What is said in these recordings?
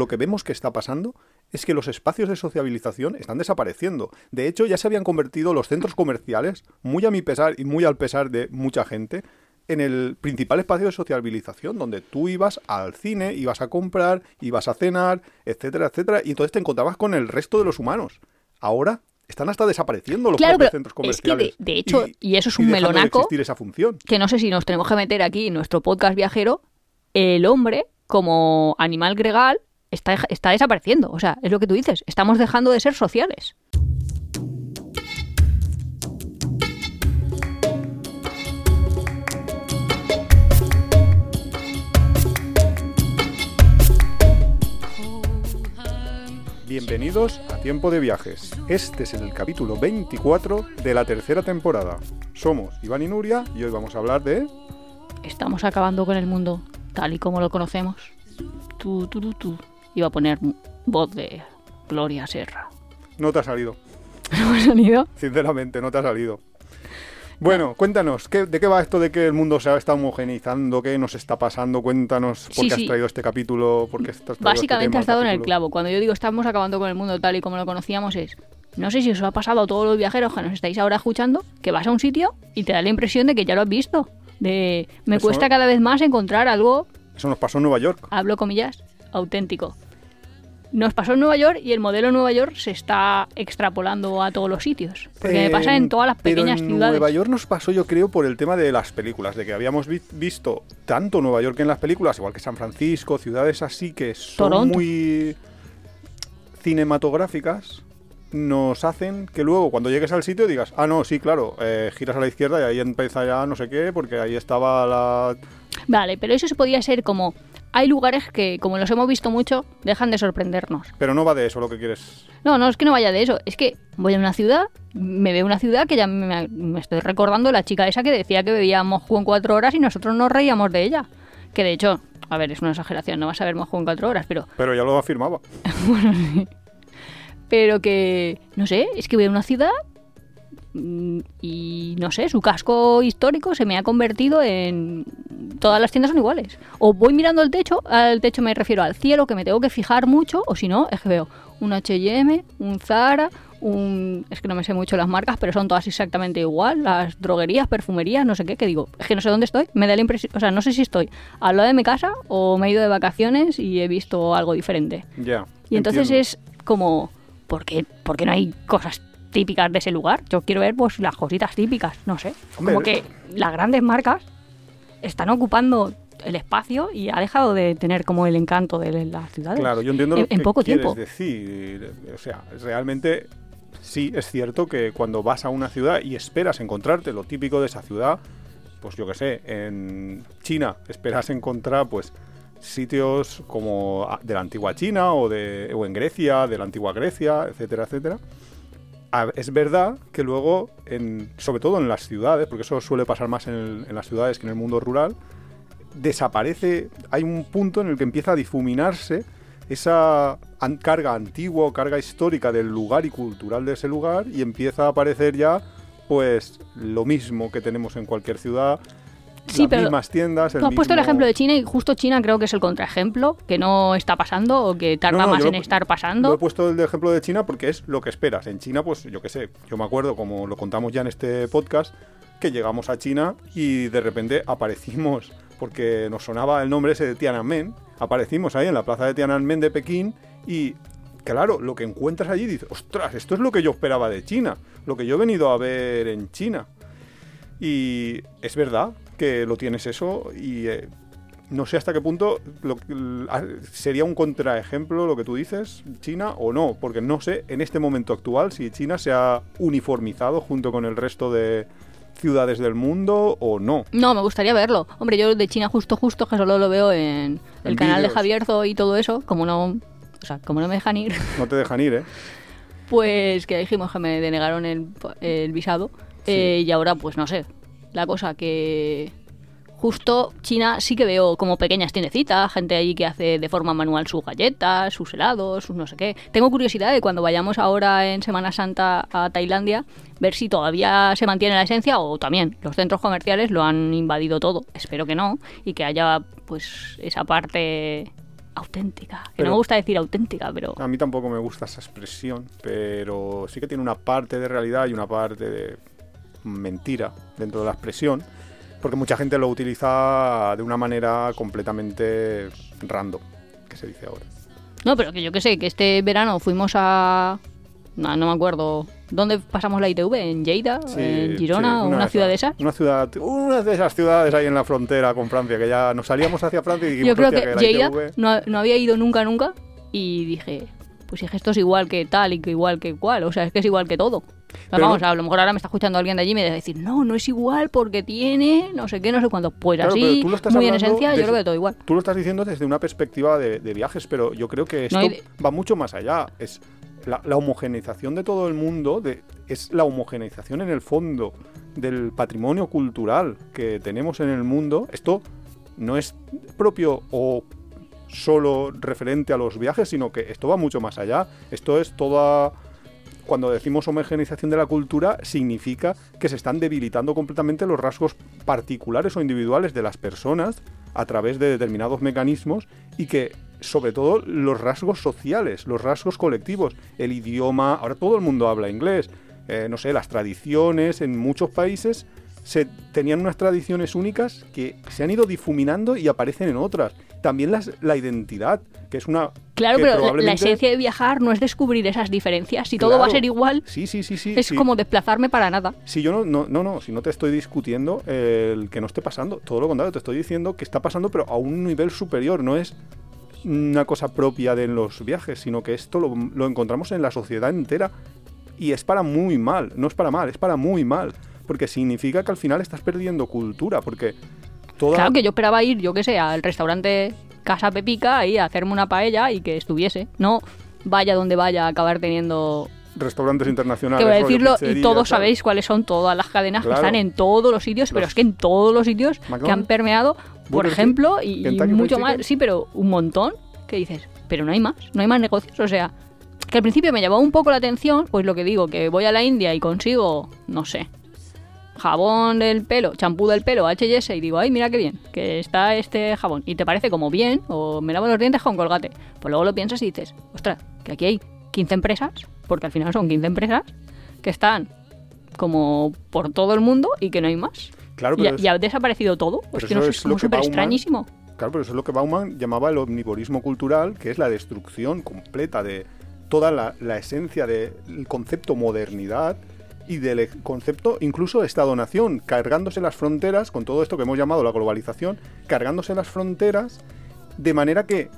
Lo que vemos que está pasando es que los espacios de sociabilización están desapareciendo. De hecho, ya se habían convertido los centros comerciales, muy a mi pesar y muy al pesar de mucha gente, en el principal espacio de sociabilización, donde tú ibas al cine, ibas a comprar, ibas a cenar, etcétera, etcétera, y entonces te encontrabas con el resto de los humanos. Ahora están hasta desapareciendo los Claro, propios centros es que comerciales. de, de hecho, y, eso es un y dejando de melonaco, existir esa función. que no sé si nos tenemos que meter aquí en nuestro podcast viajero, el hombre como animal gregal está, está desapareciendo. O sea, es lo que tú dices, estamos dejando de ser sociales. Bienvenidos a Tiempo de Viajes. Este es el capítulo 24 de la tercera temporada. Somos Iván y Nuria y hoy vamos a hablar de... Estamos acabando con el mundo tal y como lo conocemos. Tú, tú, tú, tú. Iba a poner voz de Gloria Serra. No te ha salido. ¿No ha sonido? Sinceramente, no te ha salido. Bueno, cuéntanos, ¿qué- ¿de qué va esto de que el mundo se está homogeneizando? ¿Qué nos está pasando? Cuéntanos por Sí, qué sí. has traído este capítulo. Por qué has traído este Básicamente tema has dado en el clavo. Cuando yo digo estamos acabando con el mundo tal y como lo conocíamos es... No sé si os ha pasado a todos los viajeros que nos estáis ahora escuchando, que vas a un sitio y te da la impresión de que ya lo has visto. De me Eso- cuesta cada vez más encontrar algo, Eso nos pasó en Nueva York. hablo comillas, auténtico. Nos pasó en Nueva York y el modelo Nueva York se está extrapolando a todos los sitios. Porque me pasa en todas las Eh, pero pequeñas en ciudades. Nueva York nos pasó, yo creo, por el tema de las películas, de que habíamos vi- visto tanto Nueva York en las películas, igual que San Francisco, ciudades así que son Toronto. muy cinematográficas, nos hacen que luego cuando llegues al sitio digas, ah, no, sí, claro, eh, giras a la izquierda y ahí empieza ya no sé qué, porque ahí estaba la... Vale, pero eso se podía ser como... Hay lugares que, como los hemos visto mucho, dejan de sorprendernos. Pero no va de eso lo que quieres. No, no es que no vaya de eso. Es que voy a una ciudad, me veo una ciudad que ya me, me estoy recordando la chica esa que decía que bebía mojo en cuatro horas y nosotros nos reíamos de ella. Que de hecho, a ver, es una exageración, no vas a ver mojo en cuatro horas, pero, Pero ya lo afirmaba. pero que, no sé, es que voy a una ciudad y no sé, su casco histórico se me ha convertido en todas las tiendas son iguales. O voy mirando el techo, al techo me refiero al cielo, que me tengo que fijar mucho, o si no, es que veo un H&M, un Zara, un... es que no me sé mucho las marcas, pero son todas exactamente igual, las droguerías, perfumerías, no sé qué, que digo, es que no sé dónde estoy, me da la impresión, o sea, no sé si estoy al lado de mi casa o me he ido de vacaciones y he visto algo diferente. Ya. Y entonces entiendo. es como, ¿por qué, por qué no hay cosas típicas de ese lugar? Yo quiero ver pues las cositas típicas, no sé. Hombre, como que las grandes marcas están ocupando el espacio y ha dejado de tener como el encanto de las ciudades. Claro, yo entiendo en, lo que en poco quieres tiempo. decir. O sea, realmente sí es cierto que cuando vas a una ciudad y esperas encontrarte lo típico de esa ciudad, pues yo que sé, en China esperas encontrar pues sitios como de la antigua China o, de, o en Grecia, de la antigua Grecia, etcétera, etcétera. Es verdad que luego, en, sobre todo en las ciudades, porque eso suele pasar más en, en las ciudades que en el mundo rural, desaparece, hay un punto en el que empieza a difuminarse esa carga antigua o carga histórica del lugar y cultural de ese lugar y empieza a aparecer ya pues lo mismo que tenemos en cualquier ciudad, Sí, las pero mismas tiendas, el Tú has puesto el ejemplo de China y justo China creo que es el contraejemplo, que no está pasando o que tarda No, no, más yo en lo- estar Lo he pasando. puesto el ejemplo de China porque es lo que esperas. En China, pues yo qué sé, yo me acuerdo, como lo contamos ya en este podcast, que llegamos a China y de repente aparecimos, porque nos sonaba el nombre ese de Tiananmen, aparecimos ahí en la plaza de Tiananmen de Pekín y claro, lo que encuentras allí dices, ostras, esto es lo que yo esperaba de China, lo que yo he venido a ver en China. Y es verdad que lo tienes eso y eh, no sé hasta qué punto lo- l- a- sería un contraejemplo lo que tú dices, China o no, porque no sé en este momento actual si China se ha uniformizado junto con el resto de ciudades del mundo o no. No, me gustaría verlo. Hombre, yo de China justo justo que solo lo veo en el En canal de vídeos. Javier Zo y todo eso, como no, o sea, como no me dejan ir, No te dejan ir, ¿eh? pues que dijimos que me denegaron el, el visado Sí. eh, y ahora pues no sé. La cosa que justo China sí que veo como pequeñas tiendecitas, gente allí que hace de forma manual sus galletas, sus helados, sus no sé qué. Tengo curiosidad de cuando vayamos ahora en Semana Santa a Tailandia, ver si todavía se mantiene la esencia o también los centros comerciales lo han invadido todo. Espero que no y que haya pues esa parte auténtica. Que Pero- no me gusta decir auténtica, pero... A mí tampoco me gusta esa expresión, pero sí que tiene una parte de realidad y una parte de mentira dentro de la expresión, porque mucha gente lo utiliza de una manera completamente random, que se dice ahora. No, pero que yo que sé, que este verano fuimos a... No, no me acuerdo. ¿Dónde pasamos la ITV? ¿En Lleida? Sí, ¿En Girona? sí, ¿O una, ciudad de esas. Una ciudad, una de esas ciudades ahí en la frontera con Francia, que ya nos salíamos hacia Francia y dijimos, Yo creo "Hostia, que la Lleida ITV". no, no había ido nunca, nunca. Y dije, pues es que esto es igual que tal y que igual que cual. O sea, es que es igual que todo. Pero vamos, no- a lo mejor ahora me está escuchando alguien de allí y me a decir, no, no es igual porque tiene no sé qué, no sé cuánto. Pues Claro, así, muy en esencia, yo creo que todo igual. Tú lo estás diciendo desde una perspectiva de, de viajes, pero yo creo que esto No, va mucho más allá. Es la, la homogeneización de todo el mundo, de, es la homogeneización en el fondo del patrimonio cultural que tenemos en el mundo. Esto no es propio o solo referente a los viajes, sino que esto va mucho más allá. Esto es toda... Cuando decimos homogeneización de la cultura, significa que se están debilitando completamente los rasgos particulares o individuales de las personas a través de determinados mecanismos y que, sobre todo, los rasgos sociales, los rasgos colectivos, el idioma, ahora todo el mundo habla inglés, eh, no sé, las tradiciones en muchos países se tenían unas tradiciones únicas que se han ido difuminando y aparecen en otras. También las, la identidad, que es una... Claro, pero la- esencia de viajar no es descubrir esas diferencias. Si todo va a ser igual, Sí, sí, sí, sí. es sí. como desplazarme para nada. Si yo no, no, no, no, si no te estoy discutiendo el que no esté pasando, todo lo contrario, te estoy diciendo que está pasando, pero a un nivel superior, no es una cosa propia de los viajes, sino que esto lo, lo encontramos en la sociedad entera y es para muy mal, no es para mal, es para muy mal, porque significa que al final estás perdiendo cultura, porque toda... Claro que yo esperaba ir, yo que sé, al restaurante Casa Pepica y hacerme una paella y que estuviese. No vaya donde vaya a acabar teniendo Restaurantes internacionales. que voy a rollo decirlo y todos tal. sabéis cuáles son todas las cadenas Claro. que están en todos los sitios, pero es que en todos los sitios que han permeado, por ejemplo, y, y mucho más, sí, pero un montón, que dices, pero no hay más, no hay más negocios, o sea, que al principio me llamó un poco la atención, pues lo que digo, que voy a la India y consigo, no sé, jabón del pelo, champú del pelo, H&S y digo, ay, mira qué bien, que está este jabón y te parece como bien o me lavo los dientes con colgate. Pues luego lo piensas y dices, ostras, que aquí hay 15 empresas, porque al final son 15 empresas, que están como por todo el mundo y que no hay más. Claro, Y, pero es- y ha desaparecido todo. pero Es que no es es como súper extrañísimo. Claro, pero eso es lo que Bauman llamaba el omnivorismo cultural, que es la destrucción completa de toda la, la esencia del concepto modernidad y del concepto incluso Estado-nación, cargándose las fronteras, con todo esto que hemos llamado la globalización, cargándose las fronteras de manera que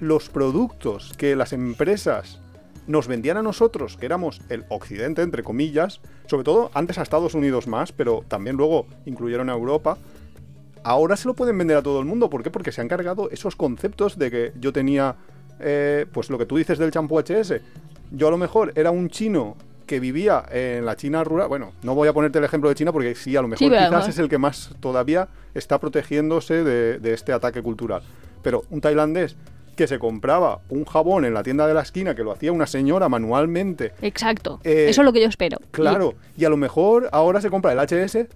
los productos que las empresas nos vendían a nosotros, que éramos el occidente, entre comillas, sobre todo antes a Estados Unidos más, pero también luego incluyeron a Europa, ahora se lo pueden vender a todo el mundo. ¿Por qué? Porque se han cargado esos conceptos de que yo tenía, eh, pues lo que tú dices del champú HS. Yo a lo mejor era un chino que vivía en la China rural. Bueno, no voy a ponerte el ejemplo de China porque sí, a lo mejor Sí, quizás además- es el que más todavía está protegiéndose de, de este ataque cultural. Pero un tailandés que se compraba un jabón en la tienda de la esquina, que lo hacía una señora manualmente, Exacto. Eh, Eso es lo que yo espero. Y- Claro, y a lo mejor ahora se compra el HS,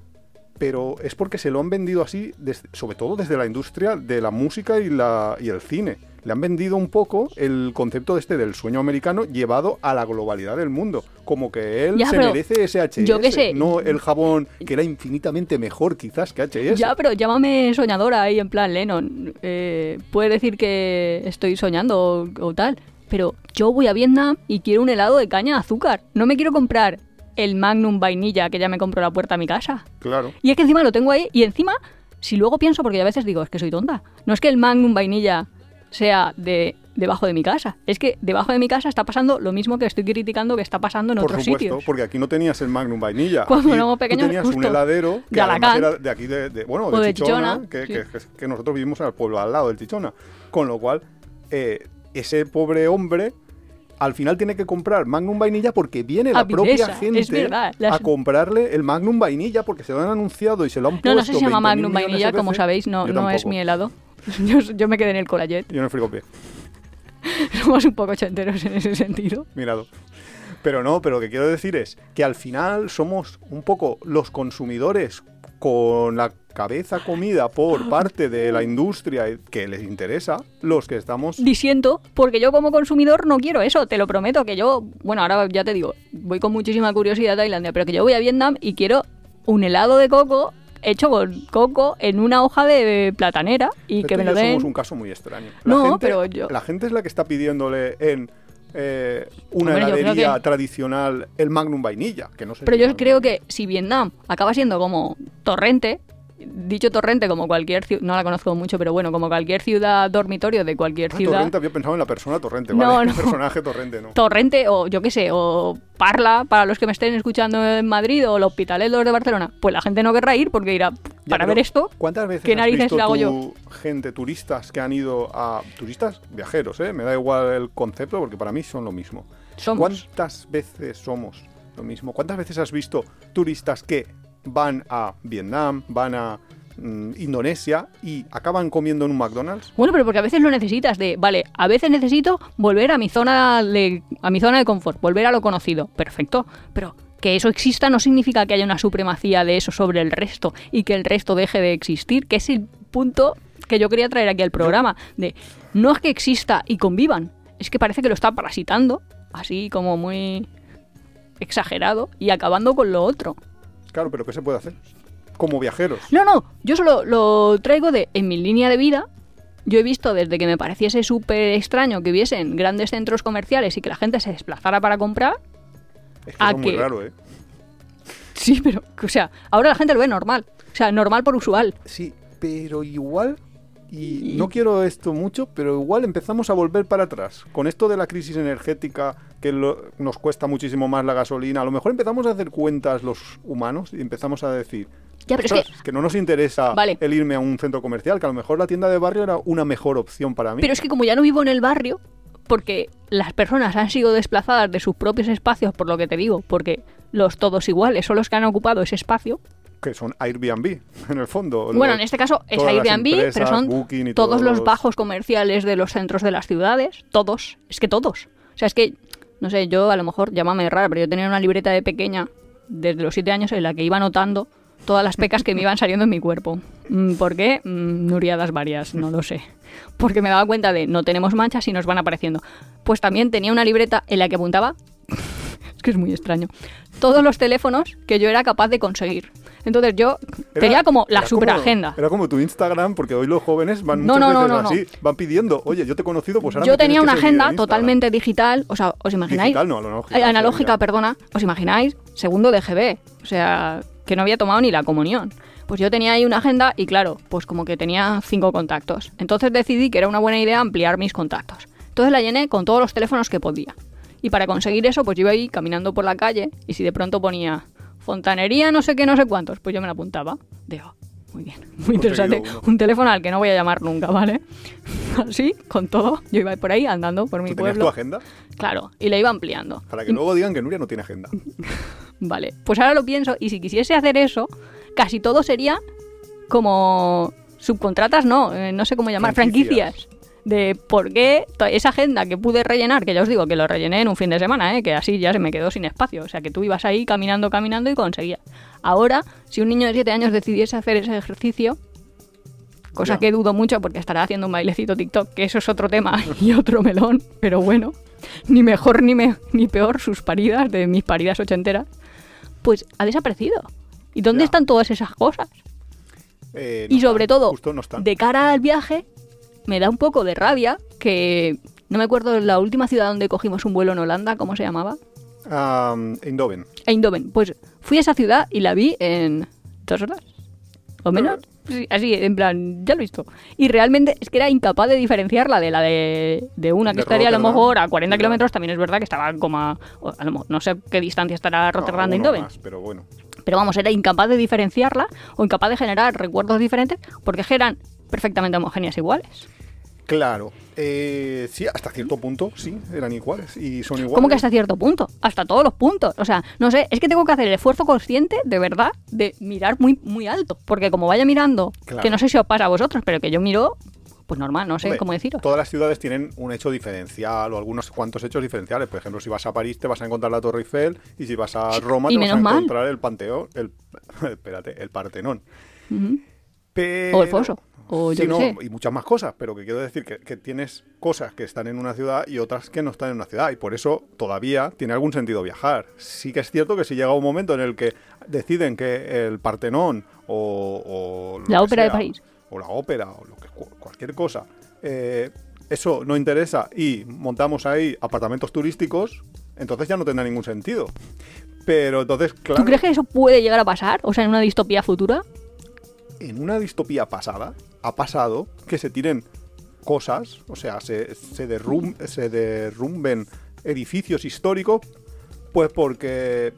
pero es porque se lo han vendido así, des- sobre todo desde la industria de la música y, la, y el cine. Le han vendido un poco el concepto este del sueño americano llevado a la globalidad del mundo. Como que él Ya, se merece ese HS, yo qué sé. no el jabón que era infinitamente mejor quizás que HS. Ya, pero llámame soñadora ahí en plan Lennon. Eh, puede decir que estoy soñando o, o tal. Pero yo voy a Vietnam y quiero un helado de caña de azúcar. No me quiero comprar el Magnum vainilla que ya me compro a la puerta a mi casa. Claro. Y es que encima lo tengo ahí y encima, si luego pienso, porque a veces digo, es que soy tonta. No es que el Magnum vainilla sea de debajo de mi casa. Es que debajo de mi casa está pasando lo mismo que estoy criticando que está pasando en Por otros supuesto, sitios. porque aquí no tenías el Magnum vainilla. Cuando éramos pequeños, tenías un heladero que de además Alacant. era de aquí, de, de- bueno, de de Chichona, Chichona, que, sí. que- que nosotros vivimos en el pueblo al lado del Chichona. Con lo cual, eh, ese pobre hombre al final tiene que comprar Magnum vainilla porque viene la A propia gente es verdad, las- a comprarle el Magnum vainilla porque se lo han anunciado y se lo han puesto No, no sé si se llama 20.000 Magnum vainilla, como sabéis, no, no es mi helado. Yo, yo me quedé en el Colayet. Yo en el frigopié. Somos un poco ochenteros en ese sentido. mirado. Pero no, pero lo que quiero decir es que al final somos un poco los consumidores con la cabeza comida por parte de la industria que les interesa, los que estamos... Disiento, porque yo como consumidor no quiero eso, te lo prometo, que yo, bueno, ahora ya te digo, voy con muchísima curiosidad a Tailandia, pero que yo voy a Vietnam y quiero un helado de coco hecho con coco en una hoja de platanera y Pero que me lo den. somos un caso muy extraño. No, gente- pero yo- La gente es la que está pidiéndole en eh, una Hombre, heladería que- tradicional el Magnum vainilla, que no sé Pero si yo creo que si Vietnam acaba siendo como Torrente, dicho Torrente como cualquier ciudad, no la conozco mucho, pero bueno, como cualquier ciudad dormitorio de cualquier Ah, ciudad. Torrente había pensado en la persona Torrente, No, ¿vale? no. El personaje Torrente, ¿no? Torrente o yo qué sé, o Parla, para los que me estén escuchando en Madrid o el Hospitalet de Barcelona, pues la gente no querrá ir porque irá Ya, para ver esto. ¿Cuántas veces ¿qué has visto le hago tú yo? gente, turistas que han ido a... Turistas, viajeros, ¿eh? Me da igual el concepto porque para mí son lo mismo. Somos. ¿Cuántas veces somos lo mismo? ¿Cuántas veces has visto turistas que van a Vietnam, van a mm, Indonesia y acaban comiendo en un McDonald's? Bueno, pero porque a veces lo necesitas de, vale, a veces necesito volver a mi zona de a mi zona de confort, volver a lo conocido. Perfecto, pero que eso exista no significa que haya una supremacía de eso sobre el resto y que el resto deje de existir, que es el punto que yo quería traer aquí al programa de no es que exista y convivan, es que parece que lo está parasitando, así como muy exagerado y acabando con lo otro. Claro, pero ¿qué se puede hacer? Como viajeros. No, no, yo solo lo traigo de en mi línea de vida. Yo he visto desde que me pareciese súper extraño que hubiesen grandes centros comerciales y que la gente se desplazara para comprar. Es que ¿A es muy raro, ¿eh? Sí, pero, o sea, ahora la gente lo ve normal. O sea, normal por usual. Sí, pero igual, y no quiero esto mucho, pero igual empezamos a volver para atrás. Con esto de la crisis energética, que lo- nos cuesta muchísimo más la gasolina, a lo mejor empezamos a hacer cuentas los humanos y empezamos a decir, Ya, pero es que, "Ostras, que no nos interesa Vale. el irme a un centro comercial, que a lo mejor la tienda de barrio era una mejor opción para mí. pero es que como ya no vivo en el barrio, porque las personas han sido desplazadas de sus propios espacios, por lo que te digo, porque los todos iguales son los que han ocupado ese espacio. Que son Airbnb, en el fondo. Bueno, Los- en este caso es Airbnb, empresas, pero son todos los los- bajos comerciales de los centros de las ciudades, todos, es que todos. O sea, es que, no sé, yo a lo mejor, llámame rara, pero yo tenía una libreta de pequeña desde los siete años en la que iba anotando todas las pecas que me iban saliendo en mi cuerpo. Mm, ¿Por qué? Mm, Nuriadas varias, no lo sé. Porque me daba cuenta de no tenemos manchas y nos van apareciendo. Pues también tenía una libreta en la que apuntaba, es que es muy extraño, todos los teléfonos que yo era capaz de conseguir. Entonces yo Era- tenía como la era superagenda. Era como tu Instagram, porque hoy los jóvenes van No, muchas no, veces no, no. así, van pidiendo, oye, yo te he conocido, pues ahora Yo me tenía una agenda Instagram". totalmente digital, o sea, ¿os imagináis? Digital, no, analógica. Eh, analógica, perdona. ¿Os imagináis? Segundo de GB, o sea, que no había tomado ni la comunión. Pues yo tenía ahí una agenda y claro, pues como que tenía cinco contactos. Entonces decidí que era una buena idea ampliar mis contactos. Entonces la llené con todos los teléfonos que podía. Y para conseguir eso, pues yo iba ahí caminando por la calle y si de pronto ponía fontanería no sé qué, no sé cuántos, pues yo me la apuntaba. Digo, muy bien, muy interesante. Un teléfono al que no voy a llamar nunca, ¿vale? Así, con todo, yo iba por ahí andando por mi ¿Tú tenías tu pueblo. agenda? Claro, y la iba ampliando. Para que luego digan que Nuria no tiene agenda. Vale, pues ahora lo pienso y si quisiese hacer eso, casi todo sería como subcontratas, no, eh, no sé cómo llamar, Franquicias. franquicias. De por qué esa agenda que pude rellenar, que ya os digo que lo rellené en un fin de semana, ¿eh? que así ya se me quedó sin espacio. O sea, que tú ibas ahí caminando, caminando y conseguías. Ahora, si un niño de 7 años decidiese hacer ese ejercicio, cosa que dudo mucho porque estará haciendo un bailecito TikTok, que eso es otro tema y otro melón, pero bueno, ni mejor ni, me- ni peor sus paridas de mis paridas ochenteras, pues ha desaparecido. ¿Y dónde están todas esas cosas? Eh, no y sobre están, todo, no de cara al viaje, me da un poco de rabia que no me acuerdo de la última ciudad donde cogimos un vuelo en Holanda, ¿cómo se llamaba? Ah, Eindhoven. Eindhoven. Pues fui a esa ciudad y la vi en dos horas. ¿O menos? Sí, así, en plan, ya lo he visto. Y realmente es que era incapaz de diferenciarla de la de, de una que De estaría a lo mejor a 40 Ya. kilómetros. También es verdad que estaba como a, a lo mejor- no sé qué distancia estará Rotterdam No, de Eindhoven. más, pero bueno. Pero vamos, era incapaz de diferenciarla o incapaz de generar recuerdos diferentes porque eran perfectamente homogéneas iguales. Claro. Eh, sí, hasta cierto punto, sí, eran iguales. Y son iguales. ¿Cómo que hasta cierto punto? Hasta todos los puntos. O sea, no sé, es que tengo que hacer el esfuerzo consciente, de verdad, de mirar muy, muy alto. Porque como vaya mirando, Claro. que no sé si os pasa a vosotros, pero que yo miro pues normal, no sé Hombre, cómo deciros. Todas las ciudades tienen un hecho diferencial o algunos cuantos hechos diferenciales. Por ejemplo, si vas a París te vas a encontrar la Torre Eiffel y si vas a Roma te vas a mal. encontrar el Panteón, el espérate, el Partenón. Pero- O el foso. O yo Sí, qué no, sé. y muchas más cosas, pero que quiero decir que, que tienes cosas que están en una ciudad y otras que no están en una ciudad, y por eso todavía tiene algún sentido viajar. Sí que es cierto que si llega un momento en el que deciden que el Partenón o, La ópera de París. o la ópera o lo que, cu- cualquier cosa, eh, eso no interesa y montamos ahí apartamentos turísticos, entonces ya no tendrá ningún sentido. Pero entonces, claro, ¿Tú crees que eso puede llegar a pasar? O sea, en una distopía futura. en una distopía pasada ha pasado que se tiren cosas, o sea, se, se, derrum- se derrumben edificios históricos, pues porque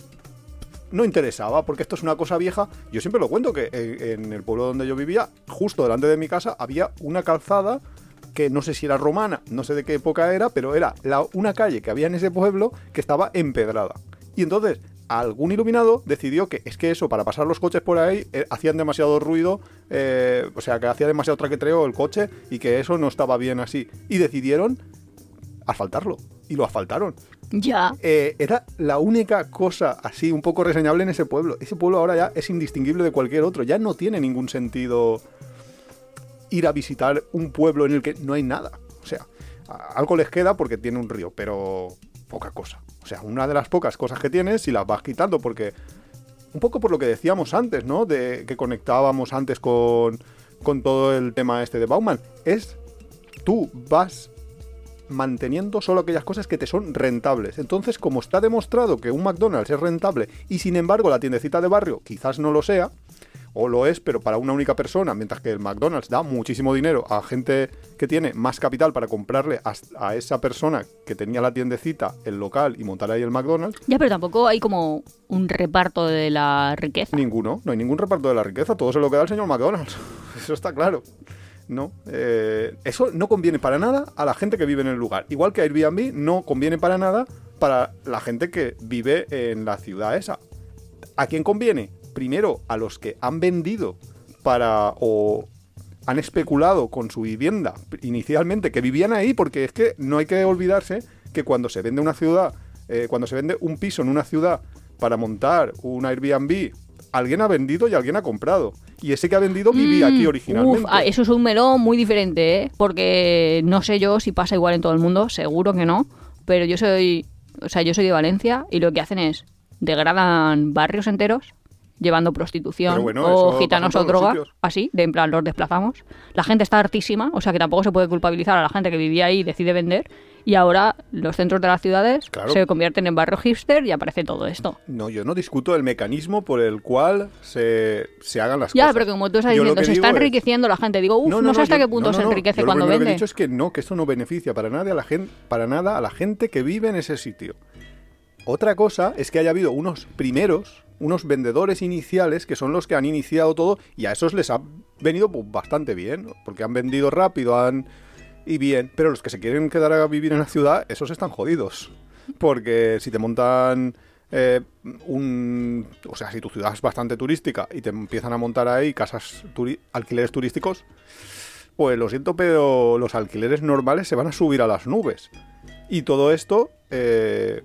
no interesaba, porque esto es una cosa vieja. Yo siempre lo cuento que en, el pueblo donde yo vivía, justo delante de mi casa, había una calzada que no sé si era romana, no sé de qué época era, pero era la- una calle que había en ese pueblo que estaba empedrada. Y entonces algún iluminado decidió que es que eso, para pasar los coches por ahí, eh, hacían demasiado ruido, eh, o sea, que hacía demasiado traquetreo el coche y que eso no estaba bien así. Y decidieron asfaltarlo. Y lo asfaltaron. Ya. Eh, era la única cosa así un poco reseñable en ese pueblo. Ese pueblo ahora ya es indistinguible de cualquier otro. Ya no tiene ningún sentido ir a visitar un pueblo en el que no hay nada. O sea, algo les queda porque tiene un río, pero poca cosa. O sea, una de las pocas cosas que tienes si las vas quitando porque un poco por lo que decíamos antes, ¿no? De que conectábamos antes con, con todo el tema este de Bauman, es tú vas manteniendo solo aquellas cosas que te son rentables. Entonces, como está demostrado que un McDonald's es rentable y sin embargo la tiendecita de barrio quizás no lo sea, o lo es, pero para una única persona, mientras que el McDonald's da muchísimo dinero a gente que tiene más capital para comprarle a, a esa persona que tenía la tiendecita, el local y montar ahí el McDonald's, Ya, pero tampoco hay como un reparto de la riqueza. Ninguno, no hay ningún reparto de la riqueza, todo se lo queda el señor McDonald's. Eso está claro. No, eh, eso no conviene para nada a la gente que vive en el lugar. Igual que Airbnb no conviene para nada para la gente que vive en la ciudad esa. ¿A quién conviene? Primero, a los que han vendido para o han especulado con su vivienda inicialmente, que vivían ahí, porque es que no hay que olvidarse que cuando se vende una ciudad, eh, cuando se vende un piso en una ciudad para montar un Airbnb, alguien ha vendido y alguien ha comprado. Y ese que ha vendido vivía Mm, aquí originalmente. uf, ah, eso es un melón muy diferente, ¿eh? Porque no sé yo si pasa igual en todo el mundo, seguro que no. Pero yo soy, o sea, yo soy de Valencia y lo que hacen es degradan barrios enteros llevando prostitución bueno, o gitanos o todos los droga, sitios. así, de en plan los desplazamos. La gente está hartísima, o sea que tampoco se puede culpabilizar a la gente que vivía ahí y decide vender. Y ahora los centros de las ciudades Claro. se convierten en barrio hipster y aparece todo esto. No, yo no discuto el mecanismo por el cual se, se hagan las Ya, cosas. pero como tú estás Yo lo diciendo, se está es- enriqueciendo la gente. Digo, uff, no, sé hasta yo- qué punto se enriquece Yo cuando lo primero que vende. he dicho es que no, que esto no beneficia para nadie a la gente, para nada a la gente que vive en ese sitio. Otra cosa es que haya habido unos primeros, unos vendedores iniciales que son los que han iniciado todo y a esos les ha venido pues, bastante bien, porque han vendido rápido, han y bien, pero los que se quieren quedar a vivir en la ciudad, esos están jodidos, porque si te montan eh, un, o sea, si tu ciudad es bastante turística y te empiezan a montar ahí casas turi- alquileres turísticos, pues lo siento, pero los alquileres normales se van a subir a las nubes. Y todo esto, eh,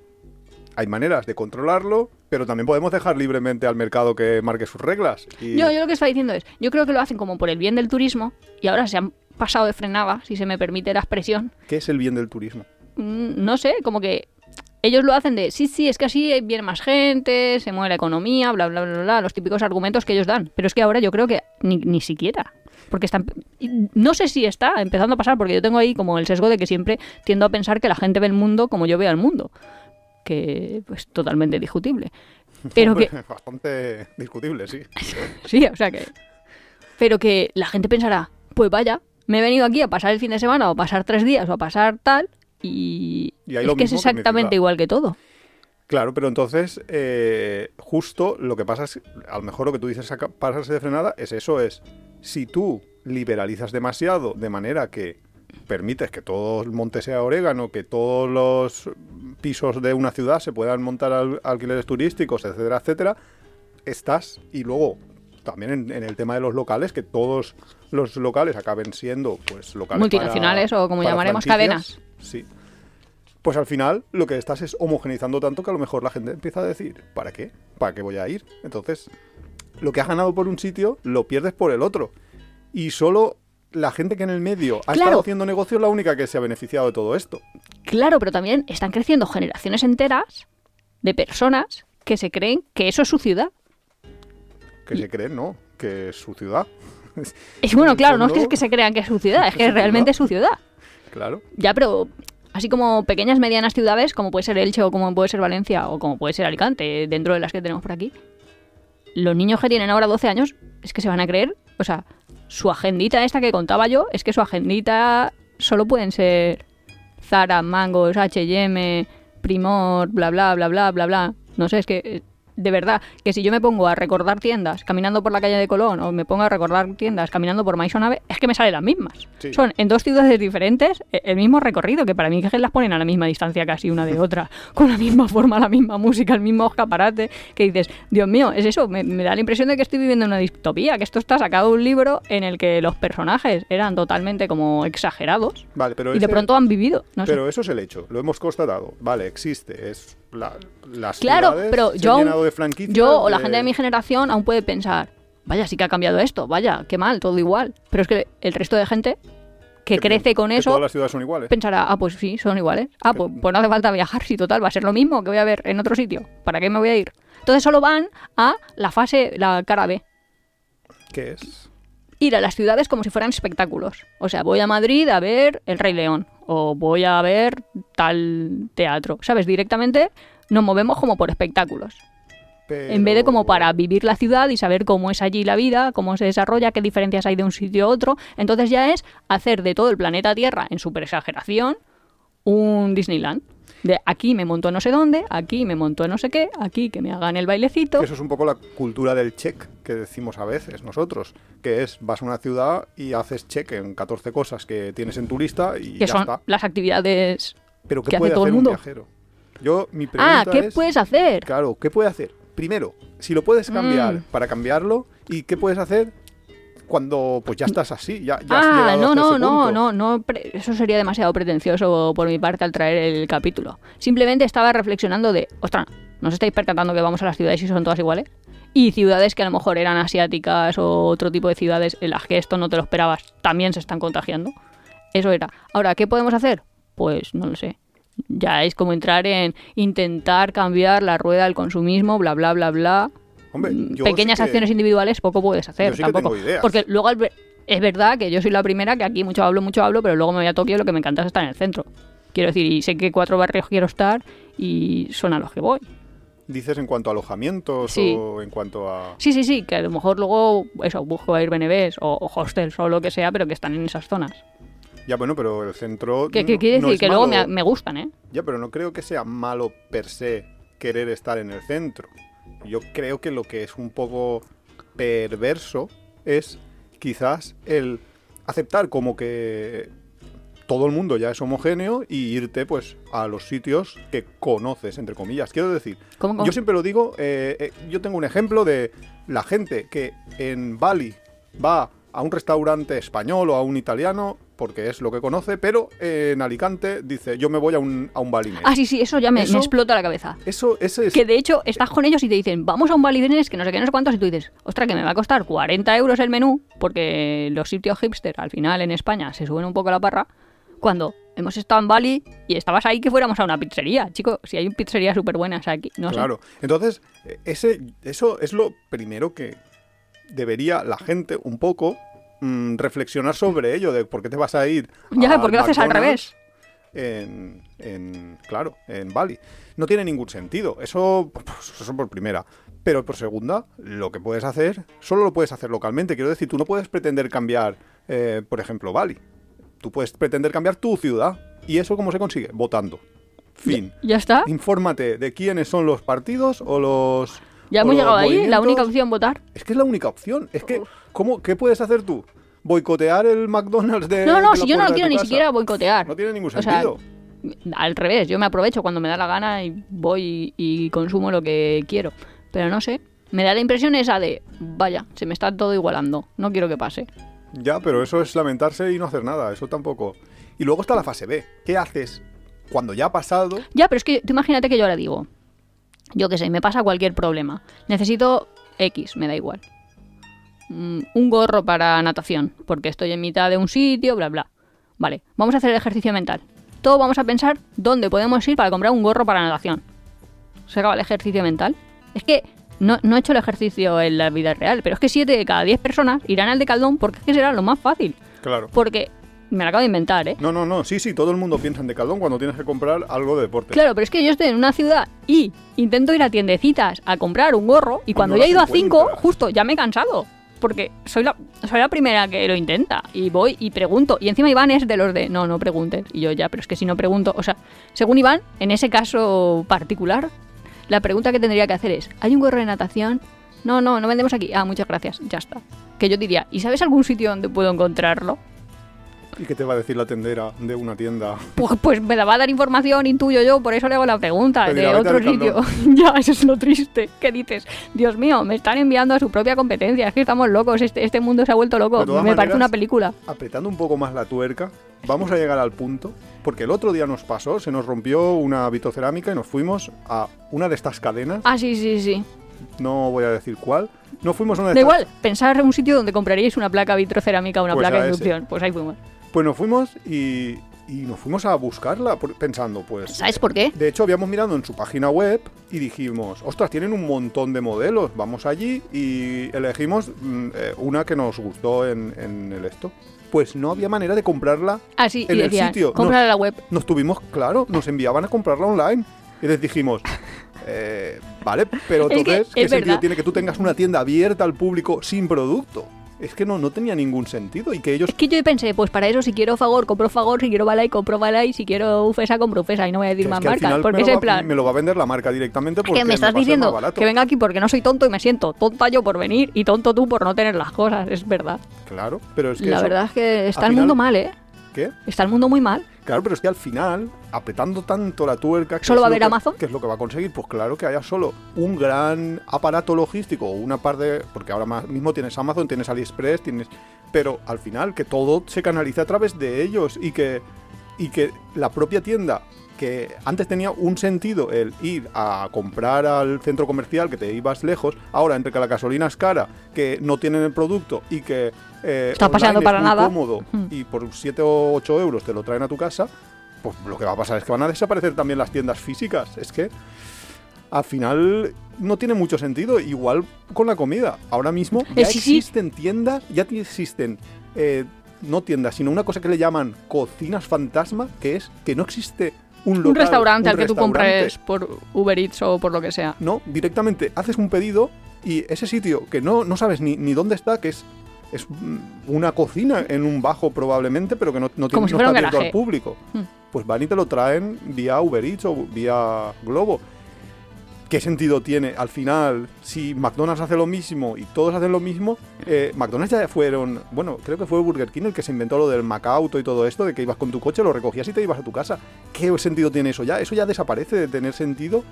hay maneras de controlarlo, pero también podemos dejar libremente al mercado que marque sus reglas. Y Yo, yo lo que estaba diciendo es, yo creo que lo hacen como por el bien del turismo y ahora se han pasado de frenada, si se me permite la expresión. ¿Qué es el bien del turismo? Mm, No sé, como que ellos lo hacen de, sí, sí, es que así viene más gente, se mueve la economía, bla, bla, bla, bla, los típicos argumentos que ellos dan. Pero es que ahora yo creo que ni, ni siquiera. Porque están, no sé si está empezando a pasar, porque yo tengo ahí como el sesgo de que siempre tiendo a pensar que la gente ve el mundo como yo veo el mundo. Que, pues, totalmente discutible. Pero que, Bastante discutible, sí. Sí, o sea que. Pero que la gente pensará, pues vaya, me he venido aquí a pasar el fin de semana o a pasar tres días o a pasar tal y, Y es que es que exactamente igual que todo. Claro, pero entonces, eh, justo lo que pasa es, a lo mejor lo que tú dices, pasarse de frenada, es eso, es, si tú liberalizas demasiado de manera que permites que todo el monte sea orégano, que todos los pisos de una ciudad se puedan montar al- alquileres turísticos, etcétera, etcétera, estás, y luego también en, en el tema de los locales, que todos los locales acaben siendo pues locales Multinacionales para- o como llamaremos, franquicias. Sí. Pues al final lo que estás es homogeneizando tanto que a lo mejor la gente empieza a decir, ¿para qué? ¿Para qué voy a ir? Entonces, lo que has ganado por un sitio lo pierdes por el otro. Y solo la gente que en el medio ha Claro. estado haciendo negocio es la única que se ha beneficiado de todo esto. Claro, pero también están creciendo generaciones enteras de personas que se creen que eso es su ciudad. Que se creen, ¿no? Que es su ciudad. Es bueno, En claro, no es que, que se crean que es su ciudad, es que realmente es su ciudad. Claro. Ya, pero así como pequeñas, medianas ciudades, como puede ser Elche o como puede ser Valencia o como puede ser Alicante, dentro de las que tenemos por aquí, los niños que tienen ahora 12 años es que se van a creer, o sea, su agendita esta que contaba yo, es que su agendita solo pueden ser Zara, Mangos, H&M, Primor, bla, bla, bla, bla, bla, bla. No sé, es que... De verdad, que si yo me pongo a recordar tiendas caminando por la calle de Colón o me pongo a recordar tiendas caminando por Maisonave, es que me salen las mismas. Sí. Son en dos ciudades diferentes eh, el mismo recorrido, que para mí que las ponen a la misma distancia casi una de otra, con la misma forma, la misma música, el mismo escaparate, que dices, Dios mío, es eso, me, me da la impresión de que estoy viviendo en una distopía, que esto está sacado de un libro en el que los personajes eran totalmente como exagerados Vale, pero y de pronto han vivido. No sé. Pero eso es el hecho, lo hemos constatado. Vale, existe, es la, las Claro, ciudades pero se yo, han aún- de yo o la de- gente de mi generación aún puede pensar, vaya, sí que ha cambiado esto, vaya, qué mal, todo igual. Pero es que el resto de gente que, crece con que eso Todas las ciudades son iguales. pensará, ah, pues sí, son iguales. Ah, pues, pues no hace falta viajar, si total, va a ser lo mismo que voy a ver en otro sitio. ¿Para qué me voy a ir? Entonces solo van a la fase, la cara B. ¿Qué es? Ir a las ciudades como si fueran espectáculos. O sea, voy a Madrid a ver El Rey León. O voy a ver tal teatro. ¿Sabes? Directamente nos movemos como por espectáculos. En vez de como para vivir la ciudad y saber cómo es allí la vida, cómo se desarrolla, qué diferencias hay de un sitio a otro. Entonces ya es hacer de todo el planeta Tierra, en super exageración, un Disneyland. De aquí me monto no sé dónde, aquí me monto no sé qué, aquí que me hagan el bailecito. Eso es un poco la cultura del check que decimos a veces nosotros, que es vas a una ciudad y haces check en 14 cosas que tienes en tu lista y que ya son está. las actividades. Pero ¿qué que hace puede todo el hacer mundo. un viajero? Yo, mi pregunta Ah, ¿qué es, puedes hacer? Claro, ¿qué puede hacer? Primero, si lo puedes cambiar Mm. para cambiarlo, ¿y qué puedes hacer cuando pues ya estás así? Ya, ya has Ah, no, no, no, no, no, eso sería demasiado pretencioso por mi parte al traer el capítulo. Simplemente estaba reflexionando de, ostras, ¿no os estáis percatando que vamos a las ciudades y son todas iguales? Y ciudades que a lo mejor eran asiáticas o otro tipo de ciudades en las que esto no te lo esperabas, también se están contagiando. Eso era. Ahora, ¿qué podemos hacer? Pues no lo sé. Ya es como entrar en intentar cambiar la rueda del consumismo, bla, bla, bla, bla. Hombre, Mm, Pequeñas sí que- acciones individuales poco puedes hacer Yo sí que tampoco. tengo ideas. Porque luego es verdad que yo soy la primera que aquí mucho hablo, mucho hablo, pero luego me voy a Tokio y lo que me encanta es estar en el centro. Quiero decir, y sé que cuatro barrios quiero estar y son a los que voy. ¿Dices en cuanto a alojamientos Sí. o en cuanto a...? Sí, sí, sí, que a lo mejor luego eso, busco Airbnbs o, o hostels o lo que sea, pero que están en esas zonas. Ya, bueno, pero el centro... No- quiere no decir que luego me gustan, ¿eh? Ya, pero no creo que sea malo per se querer estar en el centro. Yo creo que lo que es un poco perverso es quizás el aceptar como que todo el mundo ya es homogéneo y irte pues a los sitios que conoces, entre comillas. Quiero decir, ¿Cómo, cómo? yo siempre lo digo, eh, eh, yo tengo un ejemplo de la gente que en Bali va a un restaurante español o a un italiano porque es lo que conoce, pero en Alicante dice, yo me voy a un, a un balinés. Ah, sí, sí, eso ya me, me Eso- explota la cabeza. Eso, ese es... Que de hecho estás con ellos y te dicen, vamos a un balidines que no sé qué, no sé cuántos, y tú dices, ostras, que me va a costar 40 euros el menú, porque los sitios hipster al final en España se suben un poco la parra, cuando hemos estado en Bali y estabas ahí que fuéramos a una pizzería. Chico, si hay pizzerías súper buenas aquí, no sé. Claro. Entonces, eh, ese, eso es lo primero que debería la gente un poco mm, reflexionar sobre ello, de por qué te vas a ir. Ya, al ¿por qué lo haces al revés? En, en- claro, en Bali. No tiene ningún sentido. Eso, pues, eso por primera. Pero por segunda, lo que puedes hacer, solo lo puedes hacer localmente. Quiero decir, tú no puedes pretender cambiar, eh, por ejemplo, Bali. Tú puedes pretender cambiar tu ciudad. ¿Y eso cómo se consigue? Votando. Fin. Ya está. Infórmate de quiénes son los partidos o los. Ya hemos llegado ahí, la única opción votar. Es que es la única opción. Es que, ¿cómo, ¿qué puedes hacer tú? ¿Boicotear el McDonald's de.? No, no, de si yo no lo quiero ni siquiera boicotear. No tiene ningún O sea, sentido. Al revés, yo me aprovecho cuando me da la gana y voy y consumo lo que quiero. Pero no sé, me da la impresión esa de, vaya, se me está todo igualando, no quiero que pase. Ya, pero eso es lamentarse y no hacer nada, eso tampoco. Y luego está la fase B. ¿Qué haces cuando ya ha pasado? Ya, pero es que tú imagínate que yo ahora digo, yo qué sé, me pasa cualquier problema. Necesito X, me da igual. Mm, un gorro para natación, porque estoy en mitad de un sitio, bla, bla. Vale, vamos a hacer el ejercicio mental. Todos vamos a pensar dónde podemos ir para comprar un gorro para natación. Se acaba el ejercicio mental. Es que no, no he hecho el ejercicio en la vida real, pero es que 7 de cada 10 personas irán al Decaldón porque es que será lo más fácil. Claro. Porque me lo acabo de inventar, ¿eh? No, no, no, sí, sí, todo el mundo piensa en Decathlon cuando tienes que comprar algo de deporte. Claro, pero es que yo estoy en una ciudad y intento ir a tiendecitas a comprar un gorro y cuando no ya he ido a cinco, justo ya me he cansado. Porque soy la, soy la primera que lo intenta y voy y pregunto. Y encima Iván es de los de, no, no preguntes. Y yo ya, pero es que si no pregunto, o sea, según Iván, en ese caso particular, la pregunta que tendría que hacer es, ¿hay un gorro de natación? No, no, no vendemos aquí. Ah, muchas gracias, ya está. Que yo diría, ¿y sabes algún sitio donde puedo encontrarlo? ¿Y qué te va a decir la tendera de una tienda? Pues, pues me la va a dar información, intuyo yo, por eso le hago la pregunta, de dirá, "Vete otro sitio. ya, eso es lo triste. ¿Qué dices? Dios mío, me están enviando a su propia competencia. Es que estamos locos, este, este mundo se ha vuelto loco. Me parece una película. Apretando un poco más la tuerca, vamos a llegar al punto, porque el otro día nos pasó, se nos rompió una vitrocerámica y nos fuimos a una de estas cadenas, Ah, sí, sí, sí. no voy a decir cuál, no fuimos a una de Da estas... igual, pensar en un sitio donde compraríais una placa vitrocerámica o una Pues placa de inducción. Pues ahí fuimos. Pues nos fuimos y, y nos fuimos a buscarla pensando, pues... ¿Sabes por qué? De hecho, habíamos mirado en su página web y dijimos, ostras, tienen un montón de modelos, vamos allí y elegimos mm, eh, una que nos gustó en, en el esto. Pues no había manera de comprarla. Ah, sí, En y el decían, sitio, cómprala no. en la web. Nos tuvimos, claro, nos enviaban a comprarla online. Y les dijimos, eh, vale, pero Es que entonces, ¿qué sentido verdad. tiene que tú tengas una tienda abierta al público sin producto? Es que no, no tenía ningún sentido y que ellos Es que yo pensé, pues para eso si quiero Fagor, compro Fagor, si quiero Balay, compro Balay, si quiero Ufesa, compro Ufesa y no voy a decir que es más que al marcas. final Porque me es lo, en va, plan, me lo va a vender la marca directamente porque que me estás diciendo que venga aquí porque no soy tonto y me siento tonta yo por venir y tonto tú por no tener las cosas, es verdad. Claro, pero es que La eso- verdad es que está el mundo mal, ¿eh? ¿Qué? Está el mundo muy mal. Claro, pero es que al final, apretando tanto la tuerca... ¿qué ¿Solo va a haber que- Amazon? ¿Qué es lo que va a conseguir? Pues claro que haya solo un gran aparato logístico o una par de... Porque ahora mismo tienes Amazon, tienes AliExpress, tienes... Pero al final que todo se canalice a través de ellos y que, y que la propia tienda que antes tenía un sentido el ir a comprar al centro comercial, que te ibas lejos, ahora entre que la gasolina es cara, que no tienen el producto y que eh, Está online paseando es para muy nada. cómodo Hmm. y por 7 o 8 euros te lo traen a tu casa, pues lo que va a pasar es que van a desaparecer también las tiendas físicas. Es que al final no tiene mucho sentido. Igual con la comida. Ahora mismo ya Eh, sí. existen tiendas, ya existen, eh, no tiendas, sino una cosa que le llaman cocinas fantasma, que es que no existe un local. un restaurante un al que tú restaurante. compres por Uber Eats o por lo que sea. No, directamente haces un pedido y ese sitio que no, no sabes ni, ni dónde está, que es, es una cocina en un bajo probablemente, pero que no, no, tiene, si no está abierto al público. Hmm. Pues van y te lo traen vía Uber Eats o vía Globo. ¿Qué sentido tiene al final si McDonald's hace lo mismo y todos hacen lo mismo? eh, McDonald's ya fueron, bueno, creo que fue Burger King el que se inventó lo del Macauto y todo esto, de que ibas con tu coche, lo recogías y te ibas a tu casa. ¿Qué sentido tiene eso ya? Eso ya desaparece de tener sentido.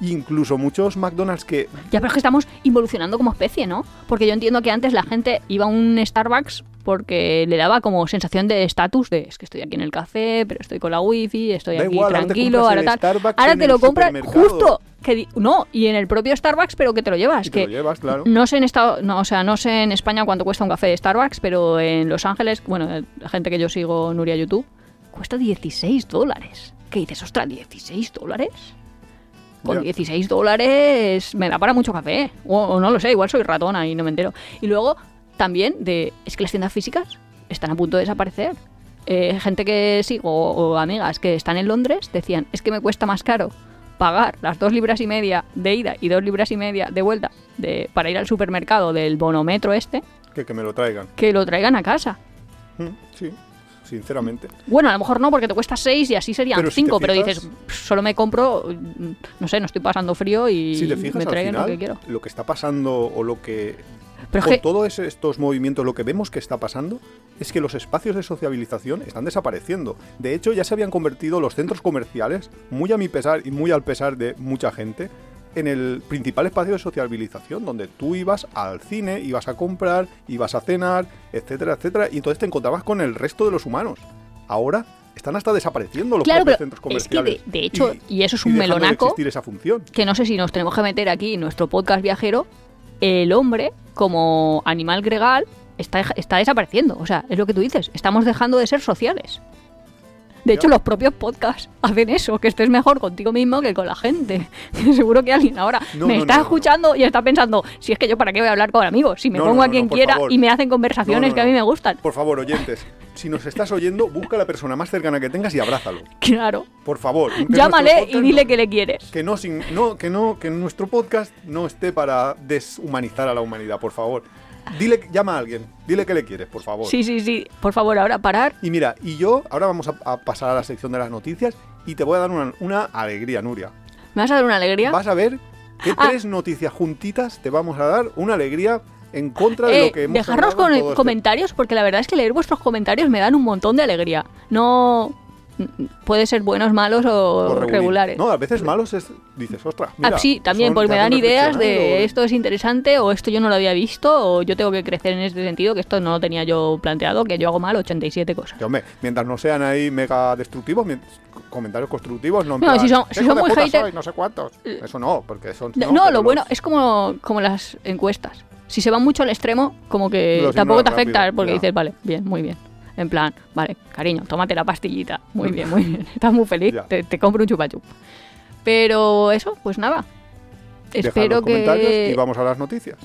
Incluso muchos McDonald's que Ya, pero es que estamos involucionando como especie, ¿no? Porque yo entiendo que antes la gente iba a un Starbucks porque le daba como sensación de estatus de es que estoy aquí en el café, pero estoy con la wifi, estoy Da aquí igual, tranquilo, ahora el tal. Starbucks Ahora te lo supermercado. justo. Que no, y en el propio Starbucks, pero que te lo llevas. y te que lo llevas, claro. no sé en Estado, no, o sea, no sé en España cuánto cuesta un café de Starbucks, pero en Los Ángeles, bueno, la gente que yo sigo, Nuria YouTube, cuesta 16 dólares. ¿Qué dices? Ostras, ¿16 dólares? Con Ya. 16 dólares me da para mucho café. O, o no lo sé, igual soy ratona y no me entero. Y luego también de... Es que las tiendas físicas están a punto de desaparecer. Eh, gente que sigo o, o amigas que están en Londres decían, es que me cuesta más caro pagar las dos libras y media de ida y dos libras y media de vuelta de, para ir al supermercado del bonometro este Que, que me lo traigan. que lo traigan a casa. Mm, Sí, sinceramente. Bueno, a lo mejor no, porque te cuesta seis y así serían Pero cinco, pero fijas- dices, solo me compro, mm, no sé, no estoy pasando frío y Si te fijas me al traigan final, lo que quiero. lo que está pasando o lo que Pero con que, todos estos movimientos lo que vemos que está pasando es que los espacios de sociabilización están desapareciendo. De hecho, ya se habían convertido los centros comerciales, muy a mi pesar y muy al pesar de mucha gente, en el principal espacio de sociabilización, donde tú ibas al cine, ibas a comprar, ibas a cenar, etcétera, etcétera, y entonces te encontrabas con el resto de los humanos. Ahora están hasta desapareciendo los Claro, propios centros es que de, comerciales. de hecho, y, eso es un melonaco, existir esa función. que no sé si nos tenemos que meter aquí en nuestro podcast viajero, el hombre como animal gregal está, está desapareciendo. O sea, es lo que tú dices, estamos dejando de ser sociales. De hecho, los propios podcasts hacen eso, que estés mejor contigo mismo que con la gente. Seguro que alguien ahora No, me no, está no, escuchando y está pensando, si es que yo para qué voy a hablar con amigos, si me pongo a quien quiera favor. y me hacen conversaciones que a mí me gustan. Por favor, oyentes, si nos estás oyendo, busca a la persona más cercana que tengas y abrázalo. Claro. Por favor. Llámale y dile que le quieres. que no, sin- no, que no, que nuestro podcast no esté para deshumanizar a la humanidad, por favor. Dile, llama a alguien, dile que le quieres, por favor. Sí, sí, sí. Por favor, ahora parar. Y mira, y yo, ahora vamos a, a pasar a la sección de las noticias y te voy a dar una, una alegría, Nuria. ¿Me vas a dar una alegría? Vas a ver qué Ah. tres noticias juntitas te vamos a dar una alegría en contra de Eh, lo que hemos dejarnos con comentarios porque la verdad es que leer vuestros comentarios me dan un montón de alegría. No puede ser buenos, malos o, regulares. No, a veces malos es, dices, ostras, Ah, sí, también, porque me dan ideas de o- esto es interesante o esto yo no lo había visto o yo tengo que crecer en este sentido, que esto no lo tenía yo planteado, que yo hago mal 87 cosas. Que, hombre, mientras no sean ahí mega destructivos, comentarios constructivos, no No, plan, si son- "¿Qué si son muy puta hater- sois? no sé cuántos. Eso no, porque son... No, no, lo los- bueno es como, como las encuestas. Si se van mucho al extremo, como que Los tampoco te afecta rápido, porque ya. dices, vale, bien, muy bien. En plan, vale, cariño, tómate la pastillita. Muy bien, muy bien. Estás muy feliz, te, te compro un chupachup. Pero eso, pues nada. Deja Espero los comentarios que... y vamos a las noticias.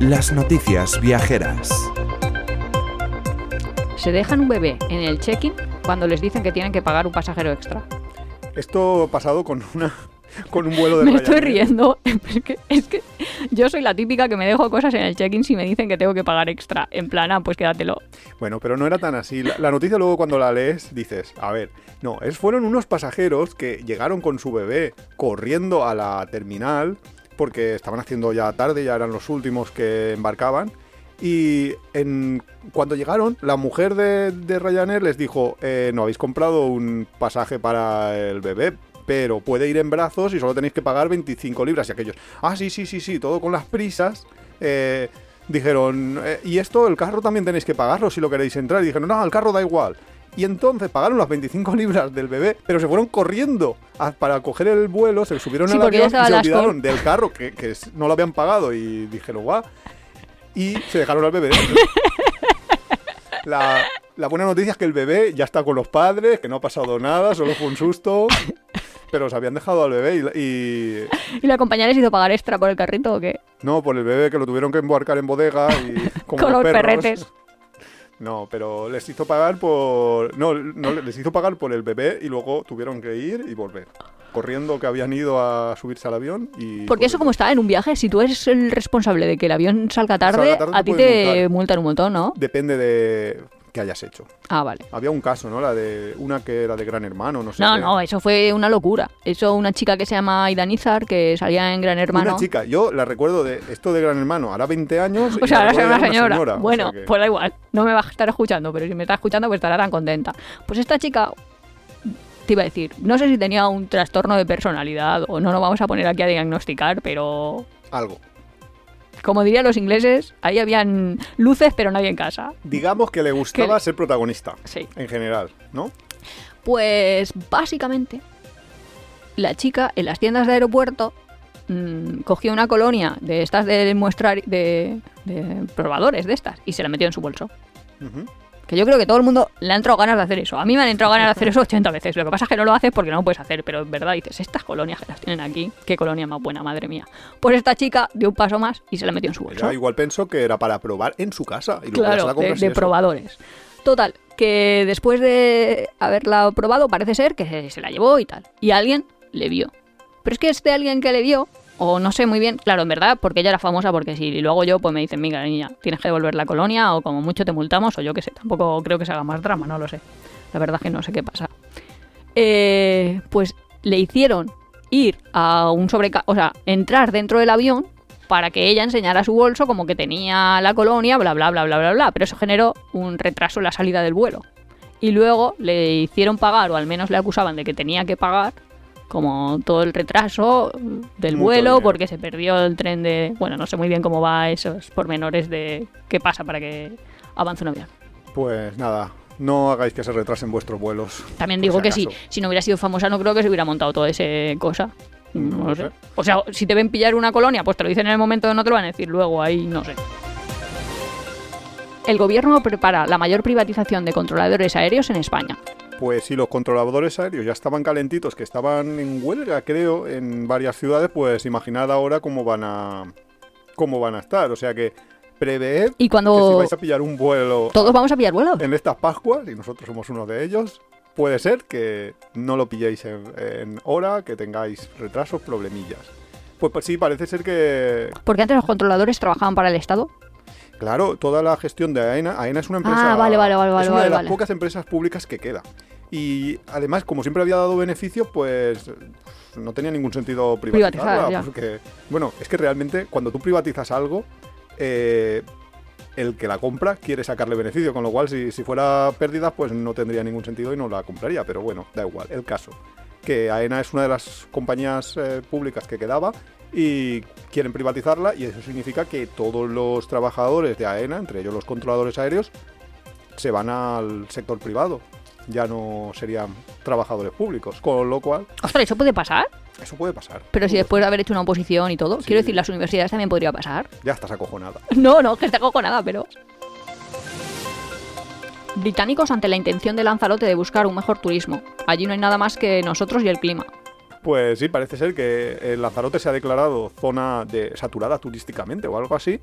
Las noticias viajeras. Se dejan un bebé en el check-in cuando les dicen que tienen que pagar un pasajero extra. Esto ha pasado con una con un vuelo de Me estoy riendo. Es que, es que yo soy la típica que me dejo cosas en el check-in si me dicen que tengo que pagar extra. En plan, ah, pues quédatelo. Bueno, pero no era tan así. La, la noticia luego cuando la lees dices, a ver, no, es, fueron unos pasajeros que llegaron con su bebé corriendo a la terminal porque estaban haciendo ya tarde, ya eran los últimos que embarcaban. Y en, cuando llegaron, la mujer de, de Ryanair les dijo, eh, no habéis comprado un pasaje para el bebé, pero puede ir en brazos y solo tenéis que pagar 25 libras. Y aquellos, ah, sí, sí, sí, sí, todo con las prisas. Eh, dijeron, eh, y esto, el carro también tenéis que pagarlo si lo queréis entrar. Y dijeron, no, el carro da igual. Y entonces pagaron las 25 libras del bebé, pero se fueron corriendo a- para coger el vuelo, se subieron Sí, al avión y se olvidaron del carro, que, no lo habían pagado, y dijeron, guau. Y se dejaron al bebé. La, la buena noticia es que el bebé ya está con los padres, que no ha pasado nada, solo fue un susto. Pero se habían dejado al bebé y, y- ¿Y la compañía les hizo pagar extra por el carrito o qué? No, por el bebé que lo tuvieron que embarcar en bodega y Con los perros. perretes. No, pero les hizo pagar por. No, no, les hizo pagar por el bebé y luego tuvieron que ir y volver. Corriendo que habían ido a subirse al avión y. Porque eso como está en un viaje, si tú eres el responsable de que el avión salga tarde, Salga tarde, a te ti te multar. multan un montón, ¿no? Depende de qué hayas hecho. Ah, vale. Había un caso, ¿no? La de una que era de Gran Hermano, no sé. No, qué. no, eso fue una locura. Eso, una chica que se llama Idanizar, que salía en Gran Hermano. Una chica, yo la recuerdo de esto de Gran Hermano, hará 20 años. O sea, ahora recuerdo una señora. o Bueno, sea que- pues da igual. No me va a estar escuchando, pero si me está escuchando, pues estará tan contenta. Pues esta chica, te iba a decir, no sé si tenía un trastorno de personalidad o no nos vamos a poner aquí a diagnosticar, pero Algo. Como dirían los ingleses, ahí habían luces, pero nadie en casa. Digamos que le gustaba Que- ser protagonista. Sí. En general, ¿no? Pues básicamente, la chica en las tiendas de aeropuerto mm, cogió una colonia de estas de mostrar de, de probadores de estas y se la metió en su bolso. Ujú. Que yo creo que todo el mundo le ha entrado ganas de hacer eso. A mí me han entrado ganas de hacer eso 80 veces. Lo que pasa es que no lo haces porque no lo puedes hacer. Pero en verdad dices, estas colonias que las tienen aquí, qué colonia más buena, madre mía. Pues esta chica dio un paso más y se la metió en su bolso. Ella igual pensó que era para probar en su casa. Y Claro, la de, de probadores. Total, que después de haberla probado, parece ser que se, se la llevó y tal. Y alguien le vio. Pero es que este alguien que le vio, o no sé muy bien, claro, en verdad, porque ella era famosa, porque si lo hago yo, pues me dicen, mira, niña, tienes que devolver la colonia, o como mucho te multamos, o yo qué sé, tampoco creo que se haga más drama, no lo sé. La verdad es que no sé qué pasa. Eh, pues le hicieron ir a un sobreca... O sea, entrar dentro del avión para que ella enseñara su bolso como que tenía la colonia, bla, bla, bla, bla, bla, bla. Pero eso generó un retraso en la salida del vuelo. y luego le hicieron pagar, o al menos le acusaban de que tenía que pagar, como todo el retraso del Mucho vuelo, dinero. porque se perdió el tren de... Bueno, no sé muy bien cómo va esos pormenores de qué pasa para que avance un avión. Pues nada, no hagáis que se retrasen vuestros vuelos. También digo si que sí, si no hubiera sido famosa no creo que se hubiera montado toda esa cosa. No No, sé. O sea, si te ven pillar una colonia, pues te lo dicen en el momento, no te lo van a decir luego, ahí no sé. El gobierno prepara la mayor privatización de controladores aéreos en España. Pues si los controladores aéreos ya estaban calentitos, que estaban en huelga, creo, en varias ciudades, pues imaginad ahora cómo van a cómo van a estar. O sea que preveed Y que si cuando vais a pillar un vuelo todos vamos a pillar vuelo. en estas Pascuas, y nosotros somos uno de ellos, puede ser que no lo pilléis en, en hora, que tengáis retrasos, problemillas. Pues, pues sí, parece ser que, Porque antes los controladores trabajaban para el Estado. Claro, toda la gestión de AENA, AENA es una empresa, Ah, vale, vale, vale, es vale, una de las vale. pocas empresas públicas que queda. Y además, como siempre había dado beneficios, pues no tenía ningún sentido privatizarla. Privatizar, porque, bueno, es que realmente cuando tú privatizas algo, eh, el que la compra quiere sacarle beneficio, con lo cual si, si fuera pérdida, pues no tendría ningún sentido y no la compraría. Pero bueno, da igual, el caso. Que AENA es una de las compañías eh, públicas que quedaba y quieren privatizarla y eso significa que todos los trabajadores de AENA, entre ellos los controladores aéreos, se van al sector privado. Ya no serían trabajadores públicos. Con lo cual, Ostras, ¿eso puede pasar? eso puede pasar. Pero si después de haber hecho una oposición y todo, Sí. quiero decir, las universidades también podría pasar. Ya estás acojonada. No, no, que está nada, pero... Británicos ante la intención de Lanzarote de buscar un mejor turismo. Allí no hay nada más que nosotros y el clima. Pues sí, parece ser que el Lanzarote se ha declarado zona de saturada turísticamente o algo así.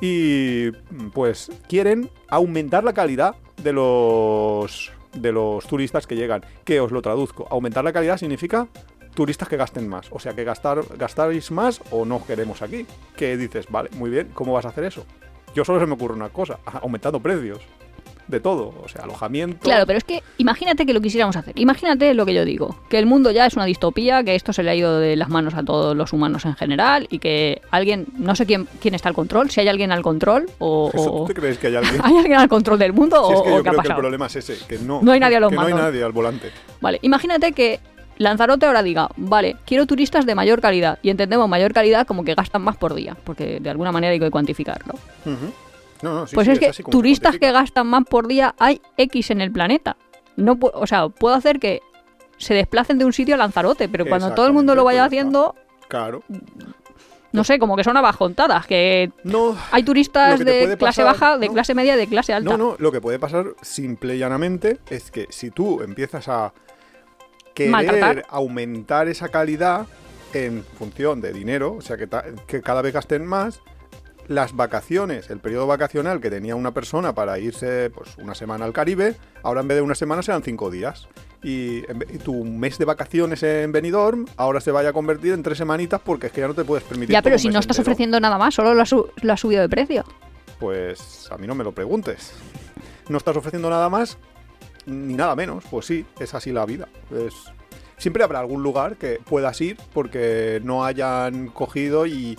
Y pues quieren aumentar la calidad de los de los turistas que llegan. Que os lo traduzco. Aumentar la calidad significa turistas que gasten más. O sea, que gastar, gastáis más o no queremos aquí. Que dices, vale, muy bien, ¿cómo vas a hacer eso? Yo solo se me ocurre una cosa, aumentando precios. De todo, o sea, alojamiento. Claro, pero es que imagínate que lo quisiéramos hacer. Imagínate lo que yo digo, que el mundo ya es una distopía, que esto se le ha ido de las manos a todos los humanos en general y que alguien, no sé quién, quién está al control, si hay alguien al control o... ¿Eso o- tú te crees que hay alguien? ¿Hay alguien al control del mundo Si o, es que o yo qué ha creo que el pasado? problema es ese, que no, No hay nadie a los que no hay nadie al volante. Vale, imagínate que Lanzarote ahora diga, vale, quiero turistas de mayor calidad. Y entendemos mayor calidad como que gastan más por día, porque de alguna manera hay que cuantificarlo. No, no, sí, pues sí, es que turistas que gastan más por día hay X en el planeta. No o sea, puedo hacer que se desplacen de un sitio a Lanzarote, pero cuando todo el mundo lo vaya haciendo, Claro. no sé, como que son abajontadas, que No, hay turistas de clase pasar, baja, de ¿no? clase media de clase alta. no, no, lo que puede pasar simple y llanamente es que si tú empiezas a querer Maltratar. aumentar esa calidad en función de dinero, o sea, que cada vez gasten más, las vacaciones, el periodo vacacional que tenía una persona para irse pues una semana al Caribe, ahora en vez de una semana serán cinco días. Y, tu mes de vacaciones en Benidorm ahora se vaya a convertir en tres semanitas porque es que ya no te puedes permitir. Ya, pero si no estás entero. ofreciendo nada más, solo lo has, su- lo has subido de precio. Pues a mí no me lo preguntes. No estás ofreciendo nada más ni nada menos. Pues sí, es así la vida. Es... Siempre habrá algún lugar que puedas ir porque no hayan cogido y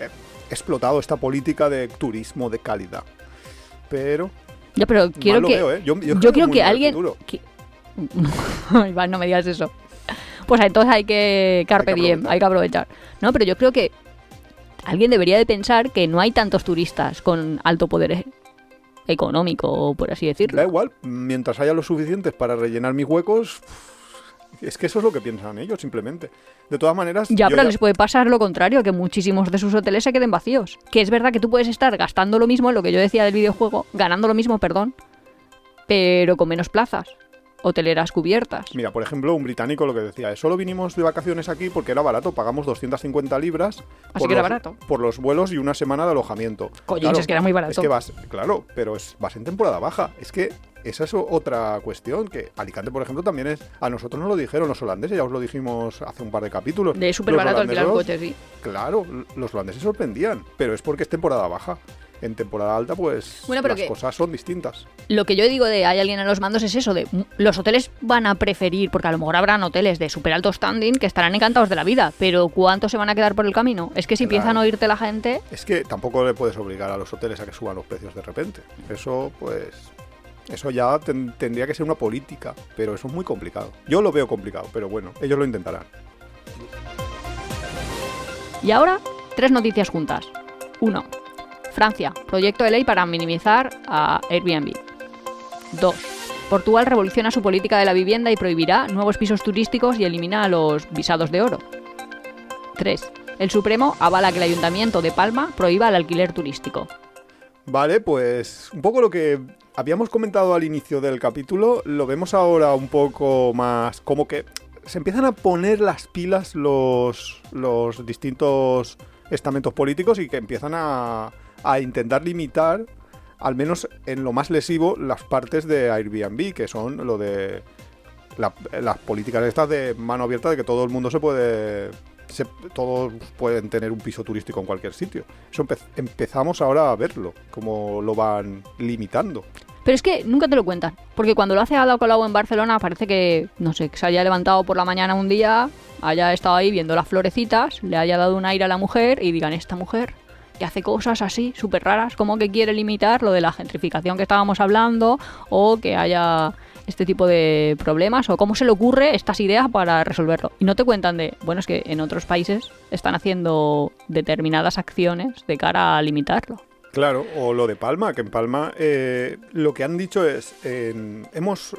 eh, explotado esta política de turismo de calidad. Pero Ya, pero quiero que... veo, ¿eh? Yo, yo Yo creo que alguien... que- va, no me digas eso. Pues entonces hay que carpe Hay que diem, hay que aprovechar. No, pero yo creo que alguien debería de pensar que no hay tantos turistas con alto poder económico, por así Da decirlo. igual, mientras haya los suficientes para rellenar mis huecos, es que eso es lo que piensan ellos, simplemente. De todas maneras, Ya, pero les puede pasar lo contrario, que muchísimos de sus hoteles se queden vacíos. Que es verdad que tú puedes estar gastando lo mismo, lo que yo decía del videojuego, ganando lo mismo, perdón, pero con menos plazas, hoteleras cubiertas. Mira, por ejemplo, un británico lo que decía es, solo vinimos de vacaciones aquí porque era barato, pagamos 250 libras Así que era los, barato. por los vuelos y una semana de alojamiento. Coño, es que era muy barato. Es que vas, claro, pero es, vas en temporada baja. Es que esa es otra cuestión, que Alicante, por ejemplo, también es, a nosotros nos lo dijeron los holandeses, ya os lo dijimos hace un par de capítulos. De súper barato alquilar coches, sí. Claro, los holandeses sorprendían, pero es porque es temporada baja. En temporada alta, pues Bueno, pero las cosas son distintas. Lo que yo digo de hay alguien en los mandos es eso, de los hoteles van a preferir, porque a lo mejor habrán hoteles de súper alto standing que estarán encantados de la vida, pero ¿cuántos se van a quedar por el camino? Es que si Claro. empiezan a oírte la gente, Es que tampoco le puedes obligar a los hoteles a que suban los precios de repente. Eso, pues, Eso ya ten- tendría que ser una política, pero eso es muy complicado. Yo lo veo complicado, pero bueno, ellos lo intentarán. Y ahora, tres noticias juntas. 1. Francia, proyecto de ley para minimizar a Airbnb. 2. Portugal revoluciona su política de la vivienda y prohibirá nuevos pisos turísticos y elimina los visados de oro. 3. El Supremo avala que el Ayuntamiento de Palma prohíba el alquiler turístico. Vale, pues un poco lo que habíamos comentado al inicio del capítulo, lo vemos ahora un poco más como que se empiezan a poner las pilas los, los distintos estamentos políticos y que empiezan a, a intentar limitar, al menos en lo más lesivo, las partes de Airbnb, que son lo de la- las políticas estas de mano abierta de que todo el mundo se puede... se- todos pueden tener un piso turístico en cualquier sitio. Eso empe- empezamos ahora a verlo, cómo lo van limitando. Pero es que nunca te lo cuentan. Porque cuando lo hace Ada Colau en Barcelona, parece que, no sé, que se haya levantado por la mañana un día, haya estado ahí viendo las florecitas, le haya dado un aire a la mujer y digan, esta mujer que hace cosas así, súper raras, como que quiere limitar lo de la gentrificación que estábamos hablando, o que haya este tipo de problemas, o cómo se le ocurre estas ideas para resolverlo. Y no te cuentan de, bueno, es que en otros países están haciendo determinadas acciones de cara a limitarlo. Claro, o lo de Palma, que en Palma eh, lo que han dicho es, hemos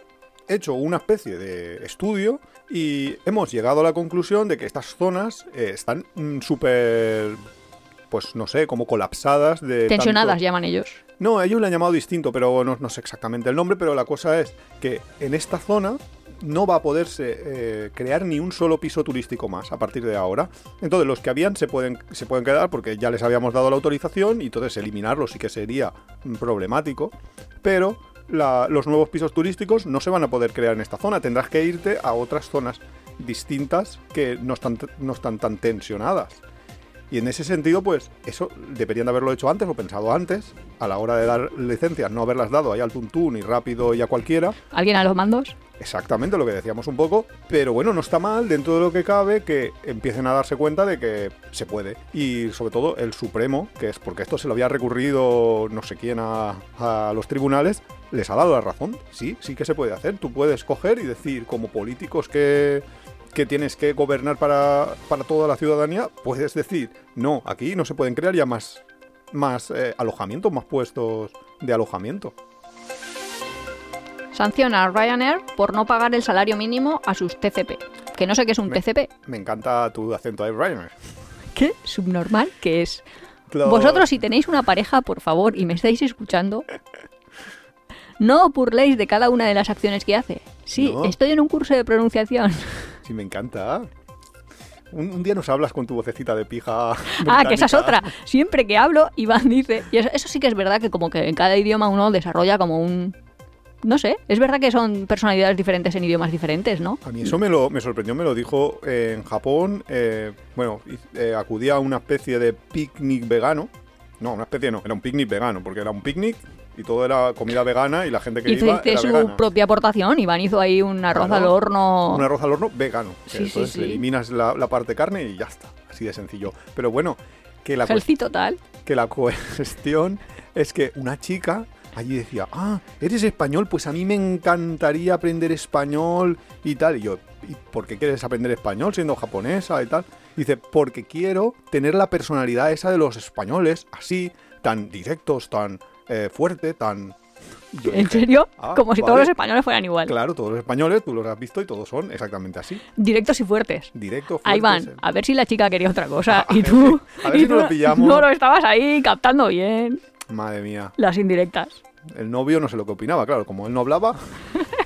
hecho una especie de estudio y hemos llegado a la conclusión de que estas zonas eh, están mm, súper, pues no sé, como colapsadas de... Tensionadas tanto- llaman ellos. No, ellos le han llamado distinto, pero no, no sé exactamente el nombre, pero la cosa es que en esta zona no va a poderse eh, crear ni un solo piso turístico más a partir de ahora. Entonces los que habían se pueden, quedar porque ya les habíamos dado la autorización y entonces eliminarlos sí que sería mm, problemático. Pero los nuevos pisos turísticos no se van a poder crear en esta zona. Tendrás que irte a otras zonas distintas que no están tan tensionadas. Y en ese sentido, pues eso deberían de haberlo hecho antes o pensado antes, a la hora de dar licencias, no haberlas dado ahí al tuntún y rápido y a cualquiera. ¿Alguien a los mandos? Exactamente lo que decíamos un poco, pero bueno, no está mal dentro de lo que cabe que empiecen a darse cuenta de que se puede. Y sobre todo el Supremo, que es porque esto se lo había recurrido no sé quién a, a los tribunales, les ha dado la razón. Sí, sí que se puede hacer. Tú puedes coger y decir como políticos que, que tienes que gobernar para, para toda la ciudadanía, puedes decir, no, aquí no se pueden crear ya más, más eh, alojamientos, más puestos de alojamiento. Sanciona a Ryanair por no pagar el salario mínimo a sus TCP. Que no sé qué es un Me- TCP. Me encanta tu acento de Ryanair. ¿Qué? Subnormal que es. Claro. Vosotros si tenéis una pareja, por favor, y me estáis escuchando, no os burléis de cada una de las acciones que hace. Sí, No. estoy en un curso de pronunciación. Sí, me encanta. Un, un día nos hablas con tu vocecita de pija. Ah, que esa es otra. Siempre que hablo, Iván dice... Y eso, eso sí que es verdad que como que en cada idioma uno desarrolla como un... No sé, es verdad que son personalidades diferentes en idiomas diferentes, ¿no? A mí eso me, lo, me sorprendió, me lo dijo eh, en Japón. eh, bueno, eh, acudía a una especie de picnic vegano. No, una especie no, era un picnic vegano, porque era un picnic y todo era comida vegana y la gente que Hizo iba era su vegana. propia aportación. Iván hizo ahí un arroz al horno. Un arroz al horno vegano. que Sí, sí, entonces sí. le eliminas la, la parte carne y ya está. Así de sencillo. Pero bueno, que la, total. que la cuestión es que una chica allí decía, ah, eres español, pues a mí me encantaría aprender español y tal. Y yo, ¿y por qué quieres aprender español siendo japonesa y tal? Dice, porque quiero tener la personalidad esa de los españoles, así, tan directos, tan eh, fuerte, tan... Yo ¿En dije, serio? "Ah, Como si todos vale". los españoles fueran igual. Claro, todos los españoles, tú los has visto y todos son exactamente así. Directos y fuertes. Directo, Ahí fuertes, van, eh. a ver si la chica quería otra cosa. Y tú, a ver y si tú nos lo pillamos. no lo estabas ahí captando bien Madre mía. las indirectas. El novio no sé lo que opinaba, claro, como él no hablaba.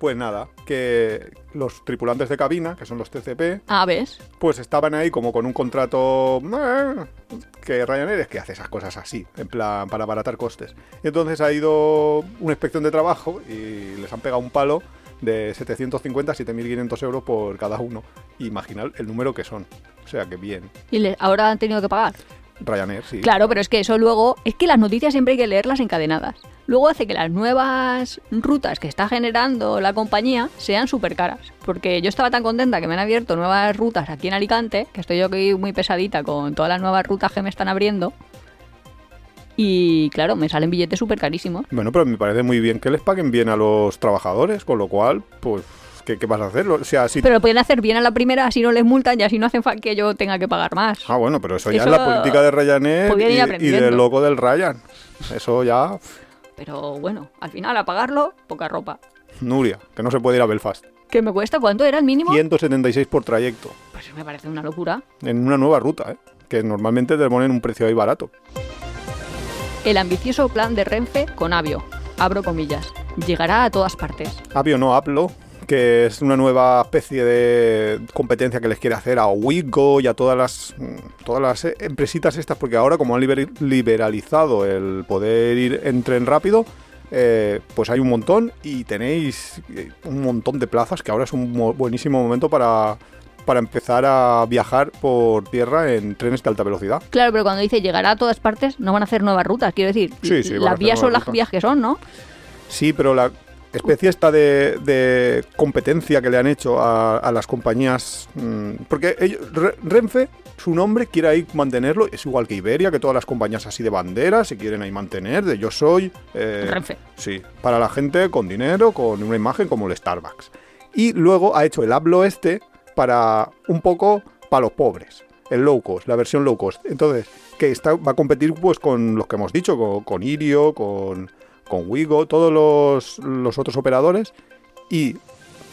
pues nada, que los tripulantes de cabina, que son los TCP, Ah, ¿ves? pues estaban ahí como con un contrato que Ryanair es que hace esas cosas así, en plan para abaratar costes. Y entonces ha ido una inspección de trabajo y les han pegado un palo de 750 a 7.500 euros por cada uno. Imaginad el número que son. O sea que bien. Y le- ahora han tenido que pagar. Ryanair, sí. Claro, pero es que eso luego. Es que las noticias siempre hay que leerlas encadenadas. Luego hace que las nuevas rutas que está generando la compañía sean súper caras. Porque yo estaba tan contenta que me han abierto nuevas rutas aquí en Alicante, que estoy yo aquí muy pesadita con todas las nuevas rutas que me están abriendo. Y claro, me salen billetes súper carísimos. Bueno, pero me parece muy bien que les paguen bien a los trabajadores, con lo cual, pues, ¿qué, qué vas a hacer? O sea, si... Pero lo pueden hacer bien a la primera, así no les multan y así no hacen que yo tenga que pagar más. Ah, bueno, pero eso ya Eso es la política de Ryanair y, y del loco del Ryan. Eso ya, Pero bueno, al final a pagarlo, poca ropa. Nuria, que no se puede ir a Belfast. ¿Qué me cuesta? ¿Cuánto era el mínimo? 176 por trayecto, Pues me parece una locura. en una nueva ruta, ¿eh? que normalmente te ponen un precio ahí barato. El ambicioso plan de Renfe con Avio, abro comillas, llegará a todas partes. Avio no Aplo, que es una nueva especie de competencia que les quiere hacer a Wigo y a todas las mm, todas las eh, empresitas estas, porque ahora como han liber- liberalizado el poder ir en tren rápido, eh, pues hay un montón y tenéis eh, un montón de plazas que ahora es un mo- buenísimo momento para, para empezar a viajar por tierra en trenes de alta velocidad. Claro, pero cuando dice llegará a todas partes, no van a hacer nuevas rutas. Quiero decir, Sí, sí, las vías son las vías que son, ¿no? Sí, pero la especie esta de, de competencia que le han hecho a, a las compañías. mm, porque ellos- Re- Renfe, su nombre, quiere ahí mantenerlo. Es igual que Iberia, que todas las compañías así de bandera se quieren ahí mantener. De yo soy. eh, Renfe. Sí, para la gente con dinero, con una imagen como el Starbucks. Y luego ha hecho el hablo este para un poco para los pobres. El low cost, la versión low cost. Entonces, que está, va a competir pues con los que hemos dicho, con, con Irio, con, con Wigo, todos los, los otros operadores. Y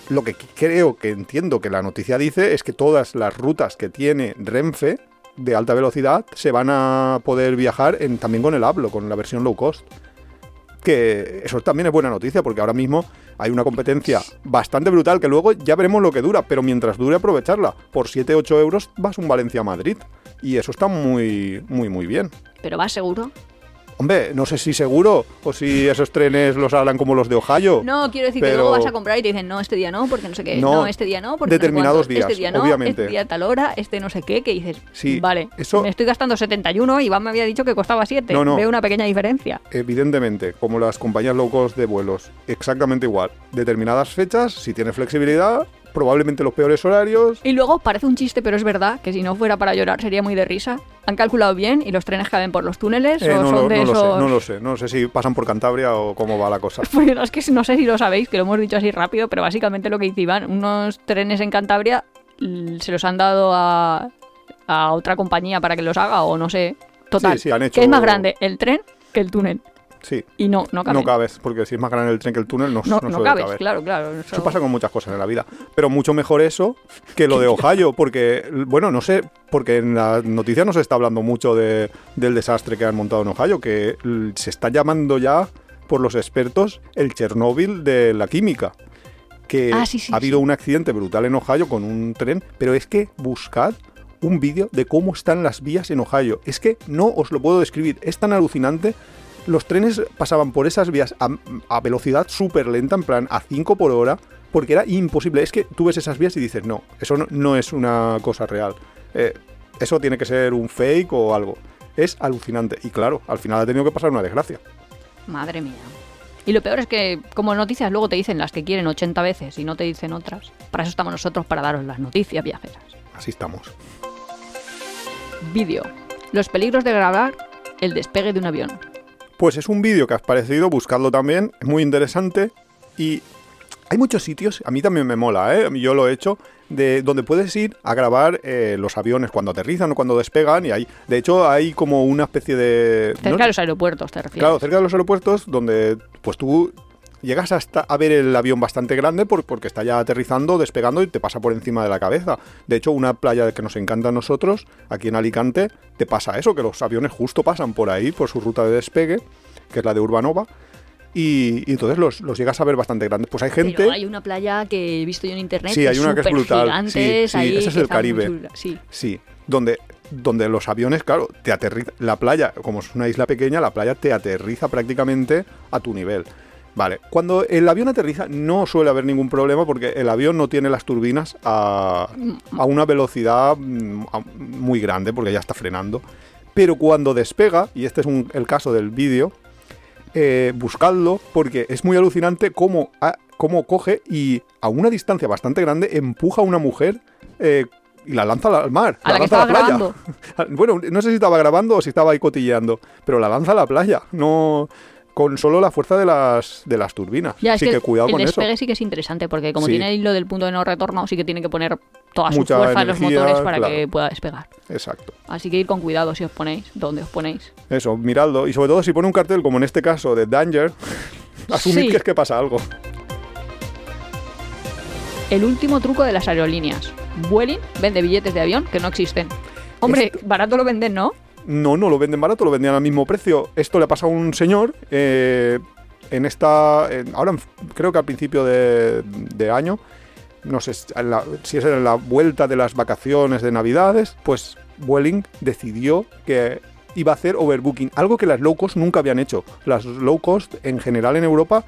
lo que creo que entiendo que la noticia dice es que todas las rutas que tiene Renfe de alta velocidad se van a poder viajar también con el hablo, con la versión low cost que eso también es buena noticia porque ahora mismo hay una competencia bastante brutal que luego ya veremos lo que dura, pero mientras dure aprovecharla. Por 7-8 euros vas un Valencia a Madrid y eso está muy, muy, muy bien. Pero va seguro. Hombre, no sé si seguro o si esos trenes los hablan como los de Ohio. No, quiero decir que luego vas a comprar y te dicen, no, este día no, porque no sé qué. No, No, este día no, porque no sé determinados cuánto, días, Este día no, obviamente. este día a tal hora, este no sé qué, que dices, Sí, vale, eso- me estoy gastando 71 y Iván me había dicho que costaba 7. No, no. Veo una pequeña diferencia. Evidentemente, como las compañías low cost de vuelos, exactamente igual. Determinadas fechas, si tiene flexibilidad, probablemente los peores horarios. Y luego parece un chiste, pero es verdad que si no fuera para llorar sería muy de risa. Han calculado bien y los trenes caben por los túneles Eh, o no, son lo, de no lo sé, no lo sé. No sé si pasan por Cantabria o cómo va la cosa. Pues es que no sé si lo sabéis, que lo hemos dicho así rápido, pero básicamente lo que Iván, unos trenes en Cantabria se los han dado a, a otra compañía para que los haga o no sé. Total, Sí, sí, han hecho- que es más grande el tren que el túnel. Sí, Y no, no cabe. no cabes, porque si es más grande el tren que el túnel, no, No, no no cabes, caber. claro, claro. Eso, Eso pasa con muchas cosas en la vida. Pero mucho mejor eso que lo de Ohio, porque, bueno, no sé, porque en la noticia no se está hablando mucho de- del desastre que han montado en Ohio, que se está llamando ya por los expertos el Chernóbil de la química. Que Ah, sí, sí, ha habido sí. un accidente brutal en Ohio con un tren, pero es que buscad un vídeo de cómo están las vías en Ohio. Es que no os lo puedo describir, es tan alucinante. Los trenes pasaban por esas vías a, a velocidad súper lenta, en plan a 5 por hora, porque era imposible. Es que tú ves esas vías y dices, no, eso no, no es una cosa real. Eh, eso tiene que ser un fake o algo. Es alucinante. Y claro, al final ha tenido que pasar una desgracia. Madre mía. Y lo peor es que, como noticias, luego te dicen las que quieren 80 veces y no te dicen otras. Para eso estamos nosotros, para daros las noticias viajeras. Así estamos. Vídeo. Los peligros de grabar el despegue de un avión. Pues es un vídeo que has parecido, buscadlo también, es muy interesante y hay muchos sitios, a mí también me mola, ¿eh? yo lo he hecho, de donde puedes ir a grabar eh, los aviones cuando aterrizan o cuando despegan y hay, de hecho hay como una especie de... Cerca no- de los aeropuertos, te refieres. Claro, cerca de los aeropuertos donde pues tú llegas hasta a ver el avión bastante grande por- porque está ya aterrizando, despegando y te pasa por encima de la cabeza. De hecho, una playa que nos encanta a nosotros, aquí en Alicante, te pasa eso, que los aviones justo pasan por ahí, por su ruta de despegue, que es la de Urbanova. Y, y entonces los, los llegas a ver bastante grandes. Pues hay gente... Pero hay una playa que he visto yo en internet. Sí, hay una que es brutal. gigantes, Sí, sí, ahí, ese es el Caribe. Sí. Sí, donde, donde los aviones, claro, te aterriza. La playa, como es una isla pequeña, la playa te aterriza prácticamente a tu nivel. Vale, cuando el avión aterriza no suele haber ningún problema porque el avión no tiene las turbinas a, a una velocidad mm, a- muy grande porque ya está frenando. Pero cuando despega, y este es un- el caso del vídeo, eh, buscadlo porque es muy alucinante cómo, a- cómo coge y a una distancia bastante grande empuja a una mujer eh, y la lanza al mar. A la lanza estaba grabando. Bueno, no sé si estaba grabando o si estaba ahí cotilleando, pero la lanza a la playa, no con solo la fuerza de las, de las turbinas. Ya, es Así que, que, cuidado el con eso. despegue sí que es interesante, porque como Sí. tiene el hilo del punto de no retorno, sí que tiene que poner toda su fuerza en los motores para claro. que pueda despegar. Exacto. Así que ir con cuidado si os ponéis, donde os ponéis. Eso, miradlo. Y sobre todo si pone un cartel, como en este caso, de Danger, asumid Sí. que es que pasa algo. El último truco de las aerolíneas. Vueling vende billetes de avión que no existen. Hombre, barato lo venden, ¿no? No, no lo venden barato, lo vendían al mismo precio. Esto le ha pasado a un señor eh, en esta. en- ahora creo que al principio de, de año, no sé si en la- si es en la vuelta de las vacaciones de Navidades, pues Vueling decidió que iba a hacer overbooking, algo que las low cost nunca habían hecho. Las low cost en general en Europa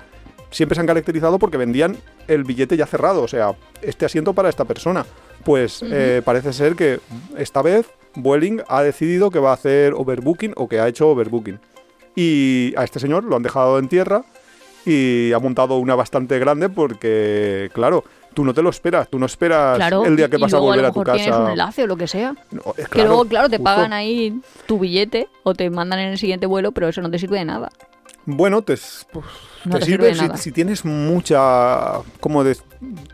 siempre se han caracterizado porque vendían el billete ya cerrado, o sea, este asiento para esta persona. Pues eh, parece ser que esta vez Vueling ha decidido que va a hacer overbooking o que ha hecho overbooking. Y a este señor lo han dejado en tierra y ha montado una bastante grande porque, claro, tú no te lo esperas, tú no esperas Claro. el día que vas a volver lo a, tu tienes un casa. enlace o lo que sea. No, es que luego, claro, te justo. pagan ahí tu billete o te mandan en el siguiente vuelo, pero eso no te sirve de nada. Bueno, te, pues, No te te sirve si, tienes mucha. como de,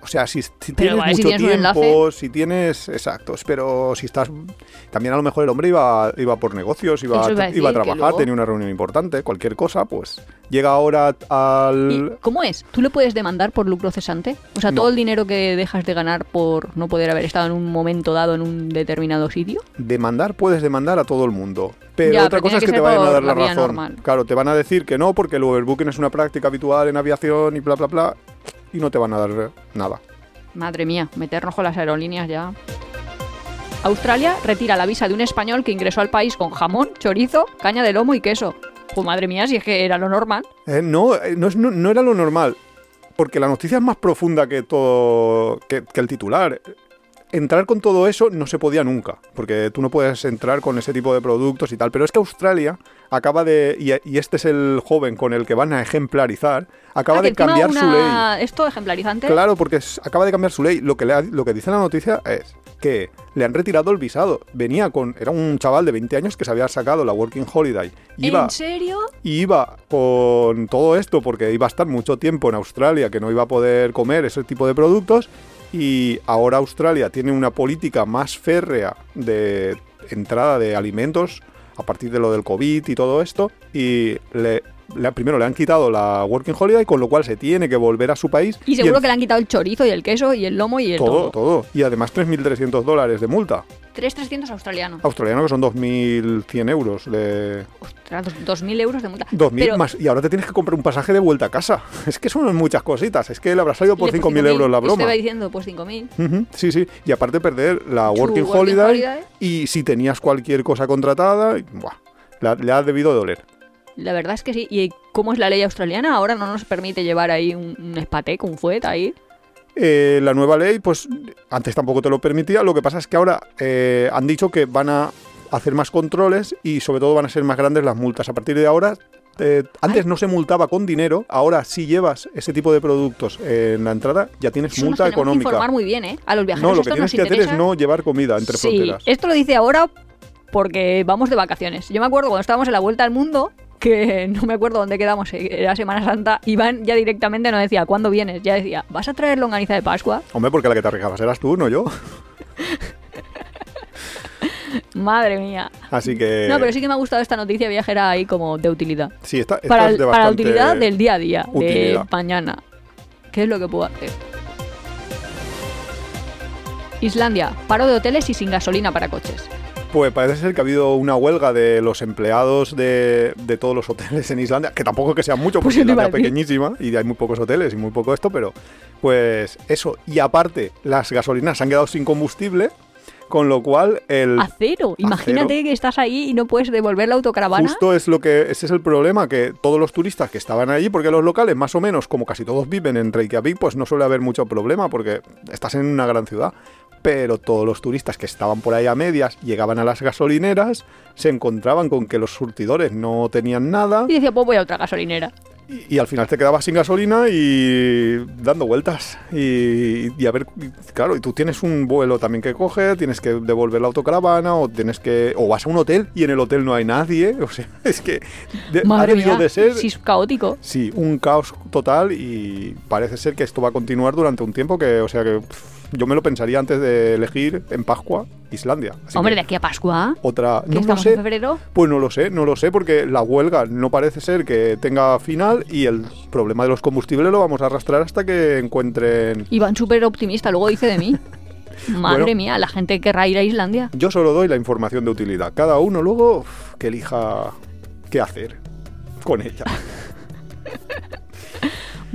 O sea, si, si tienes igual, si mucho tienes tiempo, si tienes. Exactos, pero si estás. También a lo mejor el hombre iba, iba por negocios, iba, iba a iba trabajar, luego- tenía una reunión importante, cualquier cosa, pues llega ahora ¿Y al. cómo es? ¿Tú le puedes demandar por lucro cesante? O sea, No. todo el dinero que dejas de ganar por no poder haber estado en un momento dado en un determinado sitio. Demandar puedes demandar a todo el mundo. Pero Ya, otra pero cosa es que que te vayan a dar la razón. normal. Claro, te van a decir que no porque el overbooking es una práctica habitual en aviación y bla, bla, bla. Y no te van a dar nada. Madre mía, meternos con las aerolíneas ya. Australia retira la visa de un español que ingresó al país con jamón, chorizo, caña de lomo y queso. Pues madre mía, si es que era lo normal. Eh, no, eh, no, no- no era lo normal. Porque la noticia es más profunda que todo. que, que el titular. Entrar con todo eso no se podía nunca. Porque tú no puedes entrar con ese tipo de productos y tal. Pero es que Australia acaba de. Y, y este es el joven con el que van a ejemplarizar. Acaba Ah, de cambiar su ley. Esto ejemplarizante. Claro, porque es- acaba de cambiar su ley. Lo que, le ha- lo que dice la noticia es que le han retirado el visado. Venía con. Era un chaval de 20 años que se había sacado la Working Holiday. Iba, ¿En serio? y iba con todo esto porque iba a estar mucho tiempo en Australia, que no iba a poder comer ese tipo de productos. Y ahora Australia tiene una política más férrea de entrada de alimentos a partir de lo del COVID y todo esto. Y le, le- primero le han quitado la Working Holiday, con lo cual se tiene que volver a su país. Y seguro el- que le han quitado el chorizo y el queso y el lomo y el todo, todo. todo. Y además 3.300 dólares de multa. 3.300 australianos. Australiano que son 2.100 euros. De... Ostras, dos- 2.000 euros de multa. 2.000 Pero- más. Y ahora te tienes que comprar un pasaje de vuelta a casa. Es que son muchas cositas. Es que le habrá salido por y de 5.000 euros la broma. Te va diciendo, pues 5.000. Ujú, Sí, sí. Y aparte perder la Working, working holiday, holiday. Y si tenías cualquier cosa contratada, buah, le, ha- le ha debido doler. La verdad es que sí. ¿Y cómo es la ley australiana? Ahora no nos permite llevar ahí un, un espatec, un fuet ahí. Eh, la nueva ley, pues antes tampoco te lo permitía. Lo que pasa es que ahora eh, han dicho que van a hacer más controles y sobre todo van a ser más grandes las multas. A partir de ahora, eh, antes no se multaba con dinero, ahora si llevas ese tipo de productos en la entrada ya tienes Eso nos multa que económica. informar muy bien, ¿eh? A los viajeros No, lo que tienes nos que hacer es no llevar comida entre sí, fronteras. esto lo dice ahora porque vamos de vacaciones. Yo me acuerdo cuando estábamos en la Vuelta al Mundo, que no me acuerdo dónde quedamos, eh, era Semana Santa, Iván ya directamente no decía, ¿cuándo vienes? Ya decía, ¿vas a traer longaniza de Pascua? Hombre, porque la que te arriesgabas eras tú, no yo. Madre mía. Así que... No, pero sí que me ha gustado esta noticia viajera ahí como de utilidad. Sí, esta Para, es de para utilidad del día a día, de mañana. ¿Qué es lo que puedo hacer? Islandia, paro de hoteles y sin gasolina para coches. Pues parece ser que ha habido una huelga de los empleados de, de todos los hoteles en Islandia, que tampoco es que sean muchos, Pues porque iba Islandia es pequeñísima y hay muy pocos hoteles y muy poco esto, pero pues eso. Y aparte, las gasolinas se han quedado sin combustible, con lo cual el... A cero. Imagínate que estás ahí y no puedes devolver la autocaravana. Justo es lo que ese es el problema que todos los turistas que estaban allí, porque los locales más o menos, como casi todos viven en Reykjavik, pues no suele haber mucho problema porque estás en una gran ciudad. Pero todos los turistas que estaban por ahí a medias llegaban a las gasolineras, se encontraban con que los surtidores no tenían nada Y decía, pues voy a otra gasolinera. y, y al final te quedabas sin gasolina y dando vueltas. Y, y a ver, y claro, y tú tienes un vuelo también que coger, tienes que devolver la autocaravana o tienes que o vas a un hotel y en el hotel no hay nadie. O sea, es que de- ha Madre debido mía, de ser sí, es caótico. Sí, un caos total y parece ser que esto va a continuar durante un tiempo que, o sea que pff, yo me lo pensaría antes de elegir en Pascua Islandia. Así Hombre, de aquí a Pascua, otra, que no lo estamos sé, en febrero. pues no lo sé, no lo sé porque la huelga no parece ser que tenga final y el problema de los combustibles lo vamos a arrastrar hasta que encuentren. Iván súper optimista, luego dice de mí. Madre Bueno. mía, la gente querrá ir a Islandia. Yo solo doy la información de utilidad. Cada uno luego uf, que elija qué hacer con ella.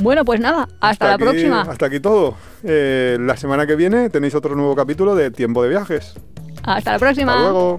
Bueno, pues nada, hasta, la aquí- próxima. Hasta aquí todo. Eh, la semana que viene tenéis otro nuevo capítulo de Tiempo de Viajes. Hasta la próxima. Hasta luego.